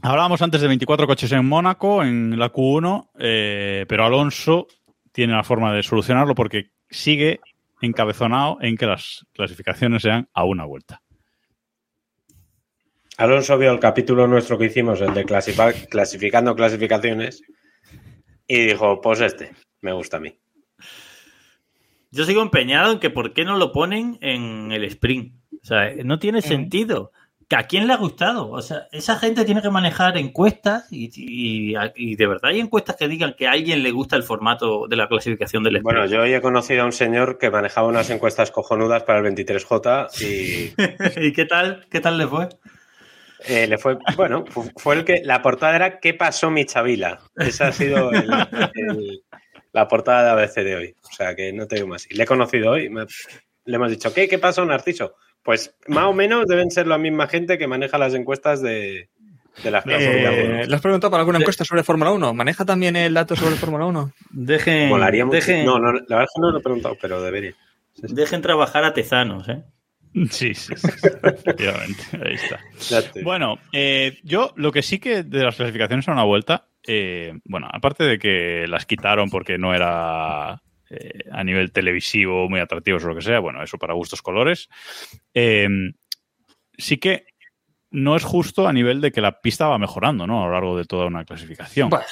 hablábamos antes de 24 coches en Mónaco, en la Q1, eh, pero Alonso tiene la forma de solucionarlo porque sigue encabezonado en que las clasificaciones sean a una vuelta. Alonso vio el capítulo nuestro que hicimos, el de clasificando clasificaciones, y dijo, pues este, me gusta a mí. Yo sigo empeñado en que por qué no lo ponen en el sprint. O sea, no tiene sentido. ¿Que ¿A quién le ha gustado? O sea, esa gente tiene que manejar encuestas y, y- y de verdad hay encuestas que digan que a alguien le gusta el formato de la clasificación del sprint. Bueno, yo hoy he conocido a un señor que manejaba unas encuestas cojonudas para el 23J y ¿Y qué tal? ¿Qué tal le fue? eh, le fue, bueno, fu- fue el que, la portada era ¿Qué pasó mi chavila? Esa ha sido el- el- la portada de ABC de hoy. O sea, que no te digo más. Y le he conocido hoy, me- le hemos dicho, ¿qué? ¿Qué pasó, Narciso? Pues más o menos deben ser la misma gente que maneja las encuestas de, de las clasificaciones. eh, ¿le has preguntado por alguna encuesta sobre Fórmula 1? ¿Maneja también el dato sobre Fórmula 1? Dejen, Molaría mucho. dejen, No, no, la verdad es que no lo he preguntado, pero debería. dejen trabajar a tezanos, ¿eh? Sí, sí, sí, efectivamente. Ahí está. Bueno, eh, yo lo que sí que de las clasificaciones a una vuelta, eh, bueno, aparte de que las quitaron porque no era eh, a nivel televisivo muy atractivos o lo que sea, bueno, eso para gustos colores, eh, sí que no es justo a nivel de que la pista va mejorando, ¿no? A lo largo de toda una clasificación. Bueno,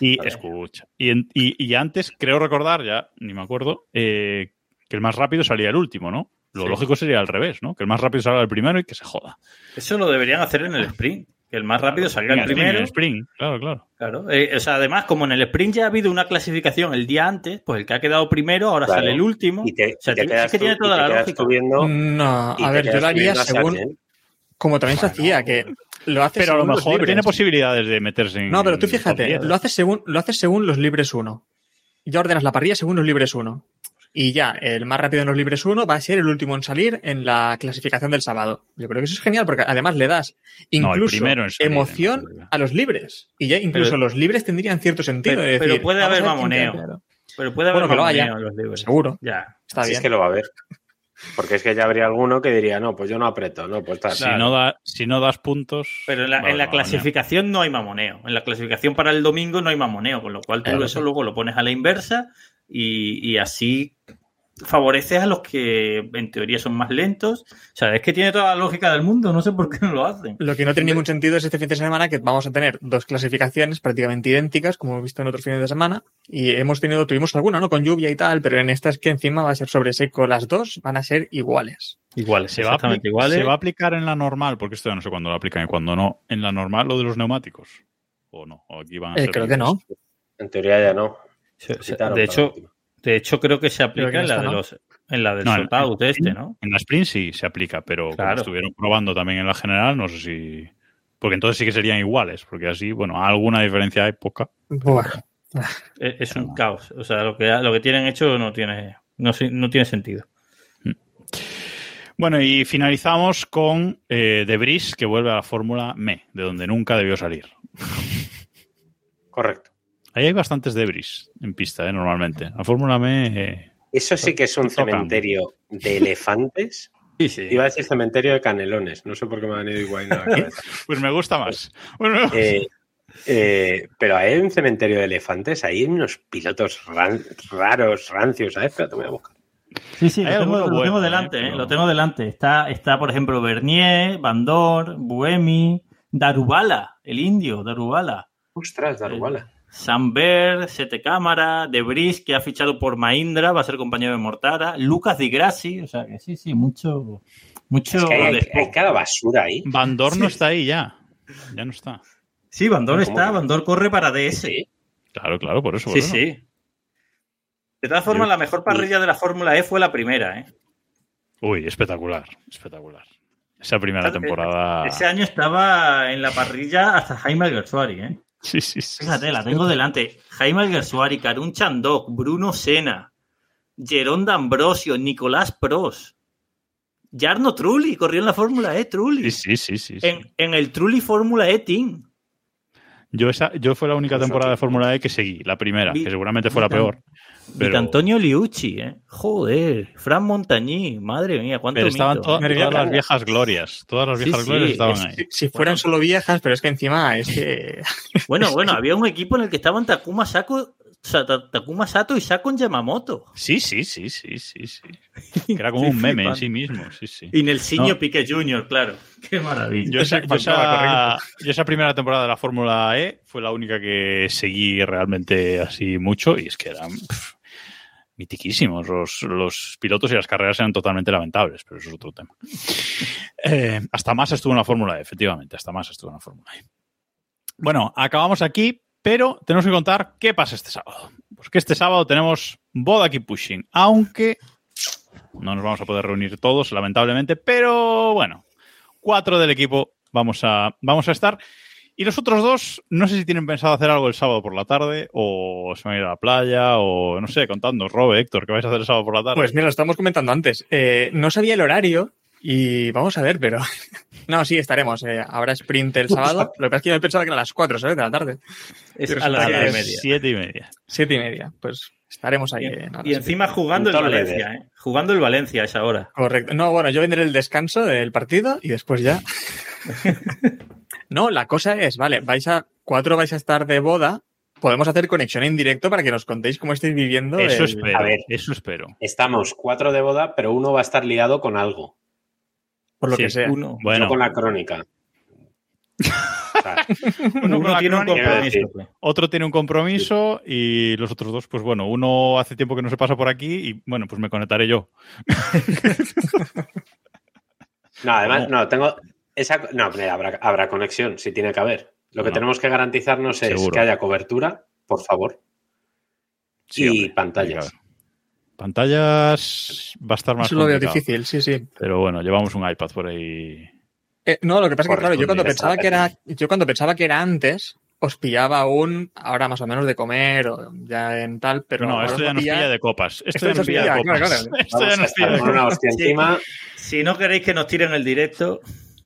Y escucha. Y, en- y- y antes, creo recordar, ya ni me acuerdo, eh, que el más rápido salía el último, ¿no? Lo Sí. lógico sería al revés, ¿no? Que el más rápido salga el primero y que se joda. Eso lo deberían hacer en el sprint. Que el más rápido salga el primero. en sprint, claro, claro. Claro. Eh, o sea, además, como en el sprint ya ha habido una clasificación el día antes, pues el que ha quedado primero ahora Claro. sale el último. Y te, o sea, y te tiene- quedas es que tú- tiene toda la lógica. tú viendo- no, a ver, yo lo haría según, como también se hacía, que lo hace Pero a lo mejor libres. tiene posibilidades de meterse en. No, pero tú fíjate, top 10. lo haces según, lo haces según los libres 1. Ya ordenas la parrilla según los libres 1. Y ya, el más rápido en los libres 1 va a ser el último en salir en la clasificación del sábado. Yo creo que eso es genial porque además le das incluso primero en salir, emoción a los libres. Y ya incluso Pero- los libres tendrían cierto sentido. Pero- de pero decir, puede haber mamoneo. Pero puede haber Bueno, que lo mamoneo haya. en los libres. Seguro. Ya. Está Si bien. es que lo va a haber. Porque es que ya habría alguno que diría, no, pues yo no aprieto, no, pues tal. Si, no da, si no das puntos. Pero en la, en clasificación no hay mamoneo. En la clasificación para el domingo no hay mamoneo, con lo cual tú Claro. eso luego lo pones a la inversa y, y así favoreces a los que en teoría son más lentos. O sea, es que tiene toda la lógica del mundo, no sé por qué no lo hacen. Lo que no tiene ningún sentido es este fin de semana que vamos a tener dos clasificaciones prácticamente idénticas, como hemos visto en otros fines de semana. Y hemos tenido, tuvimos alguna, ¿no? Con lluvia y tal, pero en esta es que encima va a ser sobre seco. Las dos van a ser iguales. Iguales, Se va, exactamente iguales. se va a aplicar en la normal, porque esto ya no sé cuándo lo aplican y cuándo no. En la normal lo de los neumáticos. o no? ¿O aquí van a Eh, ser creo que no. En teoría ya no. Se- se- Quitaron de hecho, última. De hecho, creo que se aplica que en la esta de no. los en la del No, en- este, ¿no? En la sprint sí se aplica, pero como estuvieron probando también en la general, no sé si... Porque entonces sí que serían iguales, porque así, bueno, alguna diferencia hay poca. Buah. Es, es un caos. O sea, lo que, lo que tienen hecho no tiene, no, no tiene sentido. Bueno, y finalizamos con eh, Debris, que vuelve a la Fórmula ME, de donde nunca debió salir. Correcto. Ahí hay bastantes Debris en pista, ¿eh? normalmente. La Fórmula ME... eh, Eso sí que es un Tocan. cementerio de elefantes. Sí, sí. Iba a decir cementerio de canelones. No sé por qué me ha venido igual a la cabeza. pues me gusta más. Bueno, Eh, eh, pero hay un cementerio de elefantes, hay unos pilotos ran- raros, rancios. ¿sabes? Espera, te voy a buscar. Sí, sí, lo tengo, delante, eh, eh, pero- lo tengo delante. Está, está, por ejemplo, Bernier, Bandor, Buemi, Darubala, el indio, Darubala. Ostras, Darubala. Samber, Sete Cámara, Debris, que ha fichado por Mahindra, va a ser compañero de Mortara, Lucas Di Grassi, o sea que sí, sí, mucho, mucho Es que hay, cada basura ahí. Van Dorn no está ahí ya. Ya no está. Sí, Bandor ¿Cómo está, que? Bandor corre para DS. Sí. Claro, claro, por eso. por Sí, eso. sí. De todas formas, Yo- la mejor parrilla de la Fórmula E fue la primera, ¿eh? Uy, espectacular, espectacular. Esa primera temporada. Ese año estaba en la parrilla hasta Jaime Alguersuari, ¿eh? Sí, sí, sí. Fíjate, la tengo delante. Jaime Alguersuari, Karun Chandok, Bruno Sena, Jerón D'Ambrosio, Nicolás Pros. Jarno Trulli, corrió en la Fórmula E, Trulli. Sí, sí, sí, sí, sí. En, en el Trulli Fórmula E Team. Yo, esa, yo fue la única temporada de. Fórmula E que seguí, la primera, que seguramente fue la peor. Pero, Antonio Liucci, ¿eh? Joder. Fran Montañí, madre mía, cuánto pero estaban mito. to- Madre mía, todas las claro. viejas glorias. Todas las viejas sí, glorias estaban es- ahí. Si, si fueran solo viejas, pero es que encima es que. Bueno, bueno, había un equipo en el que estaban Takuma Sato, Sa- Ta- Takuma Sato y Sakon Yamamoto. Sí, sí, sí, sí, sí, sí. Que era como un meme en sí mismo, sí, sí. Y Nelsinho No. Piqué Jr., claro. Qué maravilla. Yo esa, Ese yo esa- faltaba, yo esa primera temporada de la Fórmula E fue la única que seguí realmente así mucho y es que eran mitiquísimos. Los, los pilotos y las carreras eran totalmente lamentables, pero eso es otro tema. Eh, hasta más estuvo en la Fórmula E, efectivamente, hasta más estuvo en la Fórmula E. Bueno, acabamos aquí, pero tenemos que contar qué pasa este sábado. Pues que este sábado tenemos Boda Keep Pushing, aunque no nos vamos a poder reunir todos, lamentablemente, pero bueno, cuatro del equipo vamos a, vamos a estar. Y los otros dos, no sé si tienen pensado hacer algo el sábado por la tarde, o se van a ir a la playa, o no sé, contando, Robe, Héctor, ¿qué vais a hacer el sábado por la tarde? Pues mira, lo estábamos comentando antes. Eh, no sabía el horario y vamos a ver, pero. No, sí, estaremos. Eh, habrá sprint el sábado. Lo que pasa es que yo pensaba que era a las 4, ¿sabes? De la tarde. Es a las a siete y las media. siete y media. Siete y media. Pues estaremos ahí. Y, eh, y encima jugando el Un doble Valencia, ¿eh? Jugando el Valencia a esa hora. Correcto. No, bueno, yo vendré el descanso del partido y después ya. no, la cosa es, vale, vais a. Cuatro vais a estar de boda. Podemos hacer conexión en directo para que nos contéis cómo estáis viviendo. Eso el- espero, a ver. eso espero. Estamos cuatro de boda, pero uno va a estar liado con algo. Por lo Sí, que sea. Uno, Bueno, No con la crónica. O sea, uno tiene un compromiso. pues. otro tiene un compromiso y los otros dos, pues bueno, uno hace tiempo que no se pasa por aquí y bueno, pues me conectaré yo. no, además, no, tengo. Esa, no, habrá, habrá conexión, si tiene que haber. Lo que No. tenemos que garantizarnos es Seguro. que haya cobertura, por favor. Sí, y hombre, pantallas. Pantallas va a estar más Eso lo veo difícil, sí, sí. Pero bueno, llevamos un iPad por ahí. Eh, no, lo que pasa es que, claro, yo cuando pensaba que era, yo cuando pensaba que era antes, os pillaba aún, ahora más o menos de comer o ya en tal, pero no, esto ya nos pilla- pilla de copas. Esto, Esto ya nos pilla de copas. claro, claro. Esto ya nos pilla de copas. hostia Sí. encima. Si no queréis que nos tiren el directo,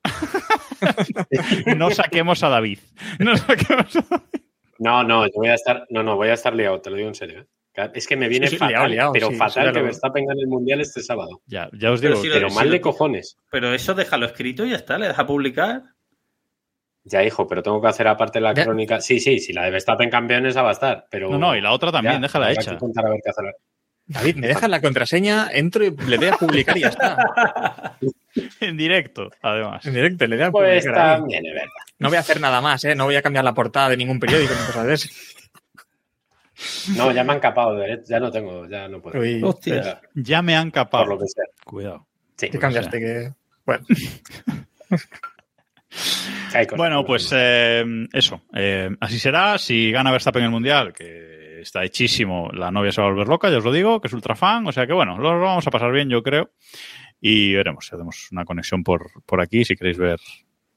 No saquemos a David. No saquemos a David. No, no, yo voy a estar. No, no, voy a estar liado, te lo digo en serio. ¿eh? Es que me viene Sí, sí, fatal, liado, liado, pero sí, fatal que lo- Verstappen gane el mundial este sábado. Ya, ya os Pero digo. si que- lo- Pero mal lo- de cojones. pero eso déjalo escrito y ya está, le deja publicar. Ya, hijo, pero tengo que hacer aparte la Ya. crónica. Sí, sí, si la de Verstappen campeón esa va a estar, pero. No, no, y la otra también, Ya, déjala habrá hecha. que contar a ver qué hacer. David, me dejas la contraseña, entro y le doy a publicar y ya está. En directo, además. En directo, le doy a Pues también, es verdad. No voy a hacer nada más, ¿eh? No voy a cambiar la portada de ningún periódico ni cosas de eso. No, ya me han capado, ya no tengo, ya no puedo. Uy, Hostia. Ya, Ya me han capado. por lo que sea. Cuidado. Sí. ¿Qué cambiaste? Que... Bueno, Bueno, pues eh, eso. eh, así será. Si gana Verstappen el Mundial, que está hechísimo, la novia se va a volver loca, ya os lo digo, que es ultra fan. O sea que bueno, lo vamos a pasar bien, yo creo. Y veremos si hacemos una conexión por, por aquí. Si queréis ver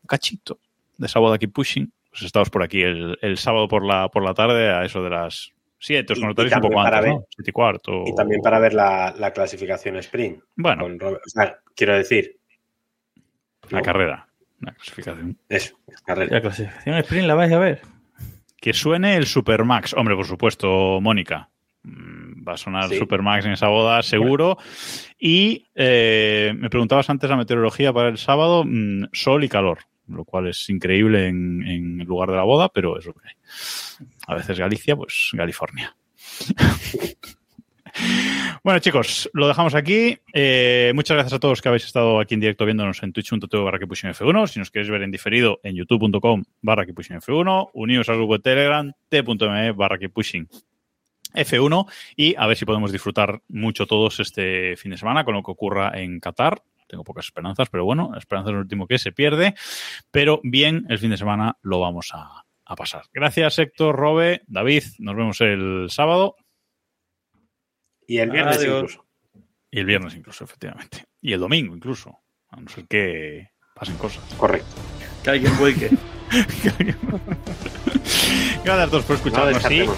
un cachito de boda aquí pushing, pues estamos por aquí el, el sábado por la, por la tarde a eso de las 7. Os un poco antes, ver- ¿no? 7 y cuarto. Y también para ver la, la clasificación sprint. Bueno, con Robert- o sea, quiero decir, la ¿no? carrera. La clasificación. eso, carrera. La clasificación sprint la vais a ver. Que suene el Supermax. Hombre, por supuesto, Mónica. Va a sonar Sí. Supermax en esa boda, seguro. Y eh, me preguntabas antes la meteorología para el sábado, mm, sol y calor, lo cual es increíble en, en el lugar de la boda, pero es lo que hay. A veces Galicia, pues California. Bueno, chicos, lo dejamos aquí. Eh, muchas gracias a todos que habéis estado aquí en directo viéndonos en twitch.tv barra que F1. Si nos queréis ver en diferido, en youtube.com barra que F1. Unidos al grupo de Telegram, t.me barra que F1. Y a ver si podemos disfrutar mucho todos este fin de semana con lo que ocurra en Qatar. Tengo pocas esperanzas, pero bueno, esperanza es lo último que se pierde. Pero bien, el fin de semana lo vamos a, a pasar. Gracias, Héctor, Robe, David. Nos vemos el sábado. Y el viernes Adiós. incluso. Y el viernes incluso, efectivamente. Y el domingo incluso. A no ser que pasen cosas. Correcto. Que alguien vuelque. Gracias a todos por No escucharnos. descartemos.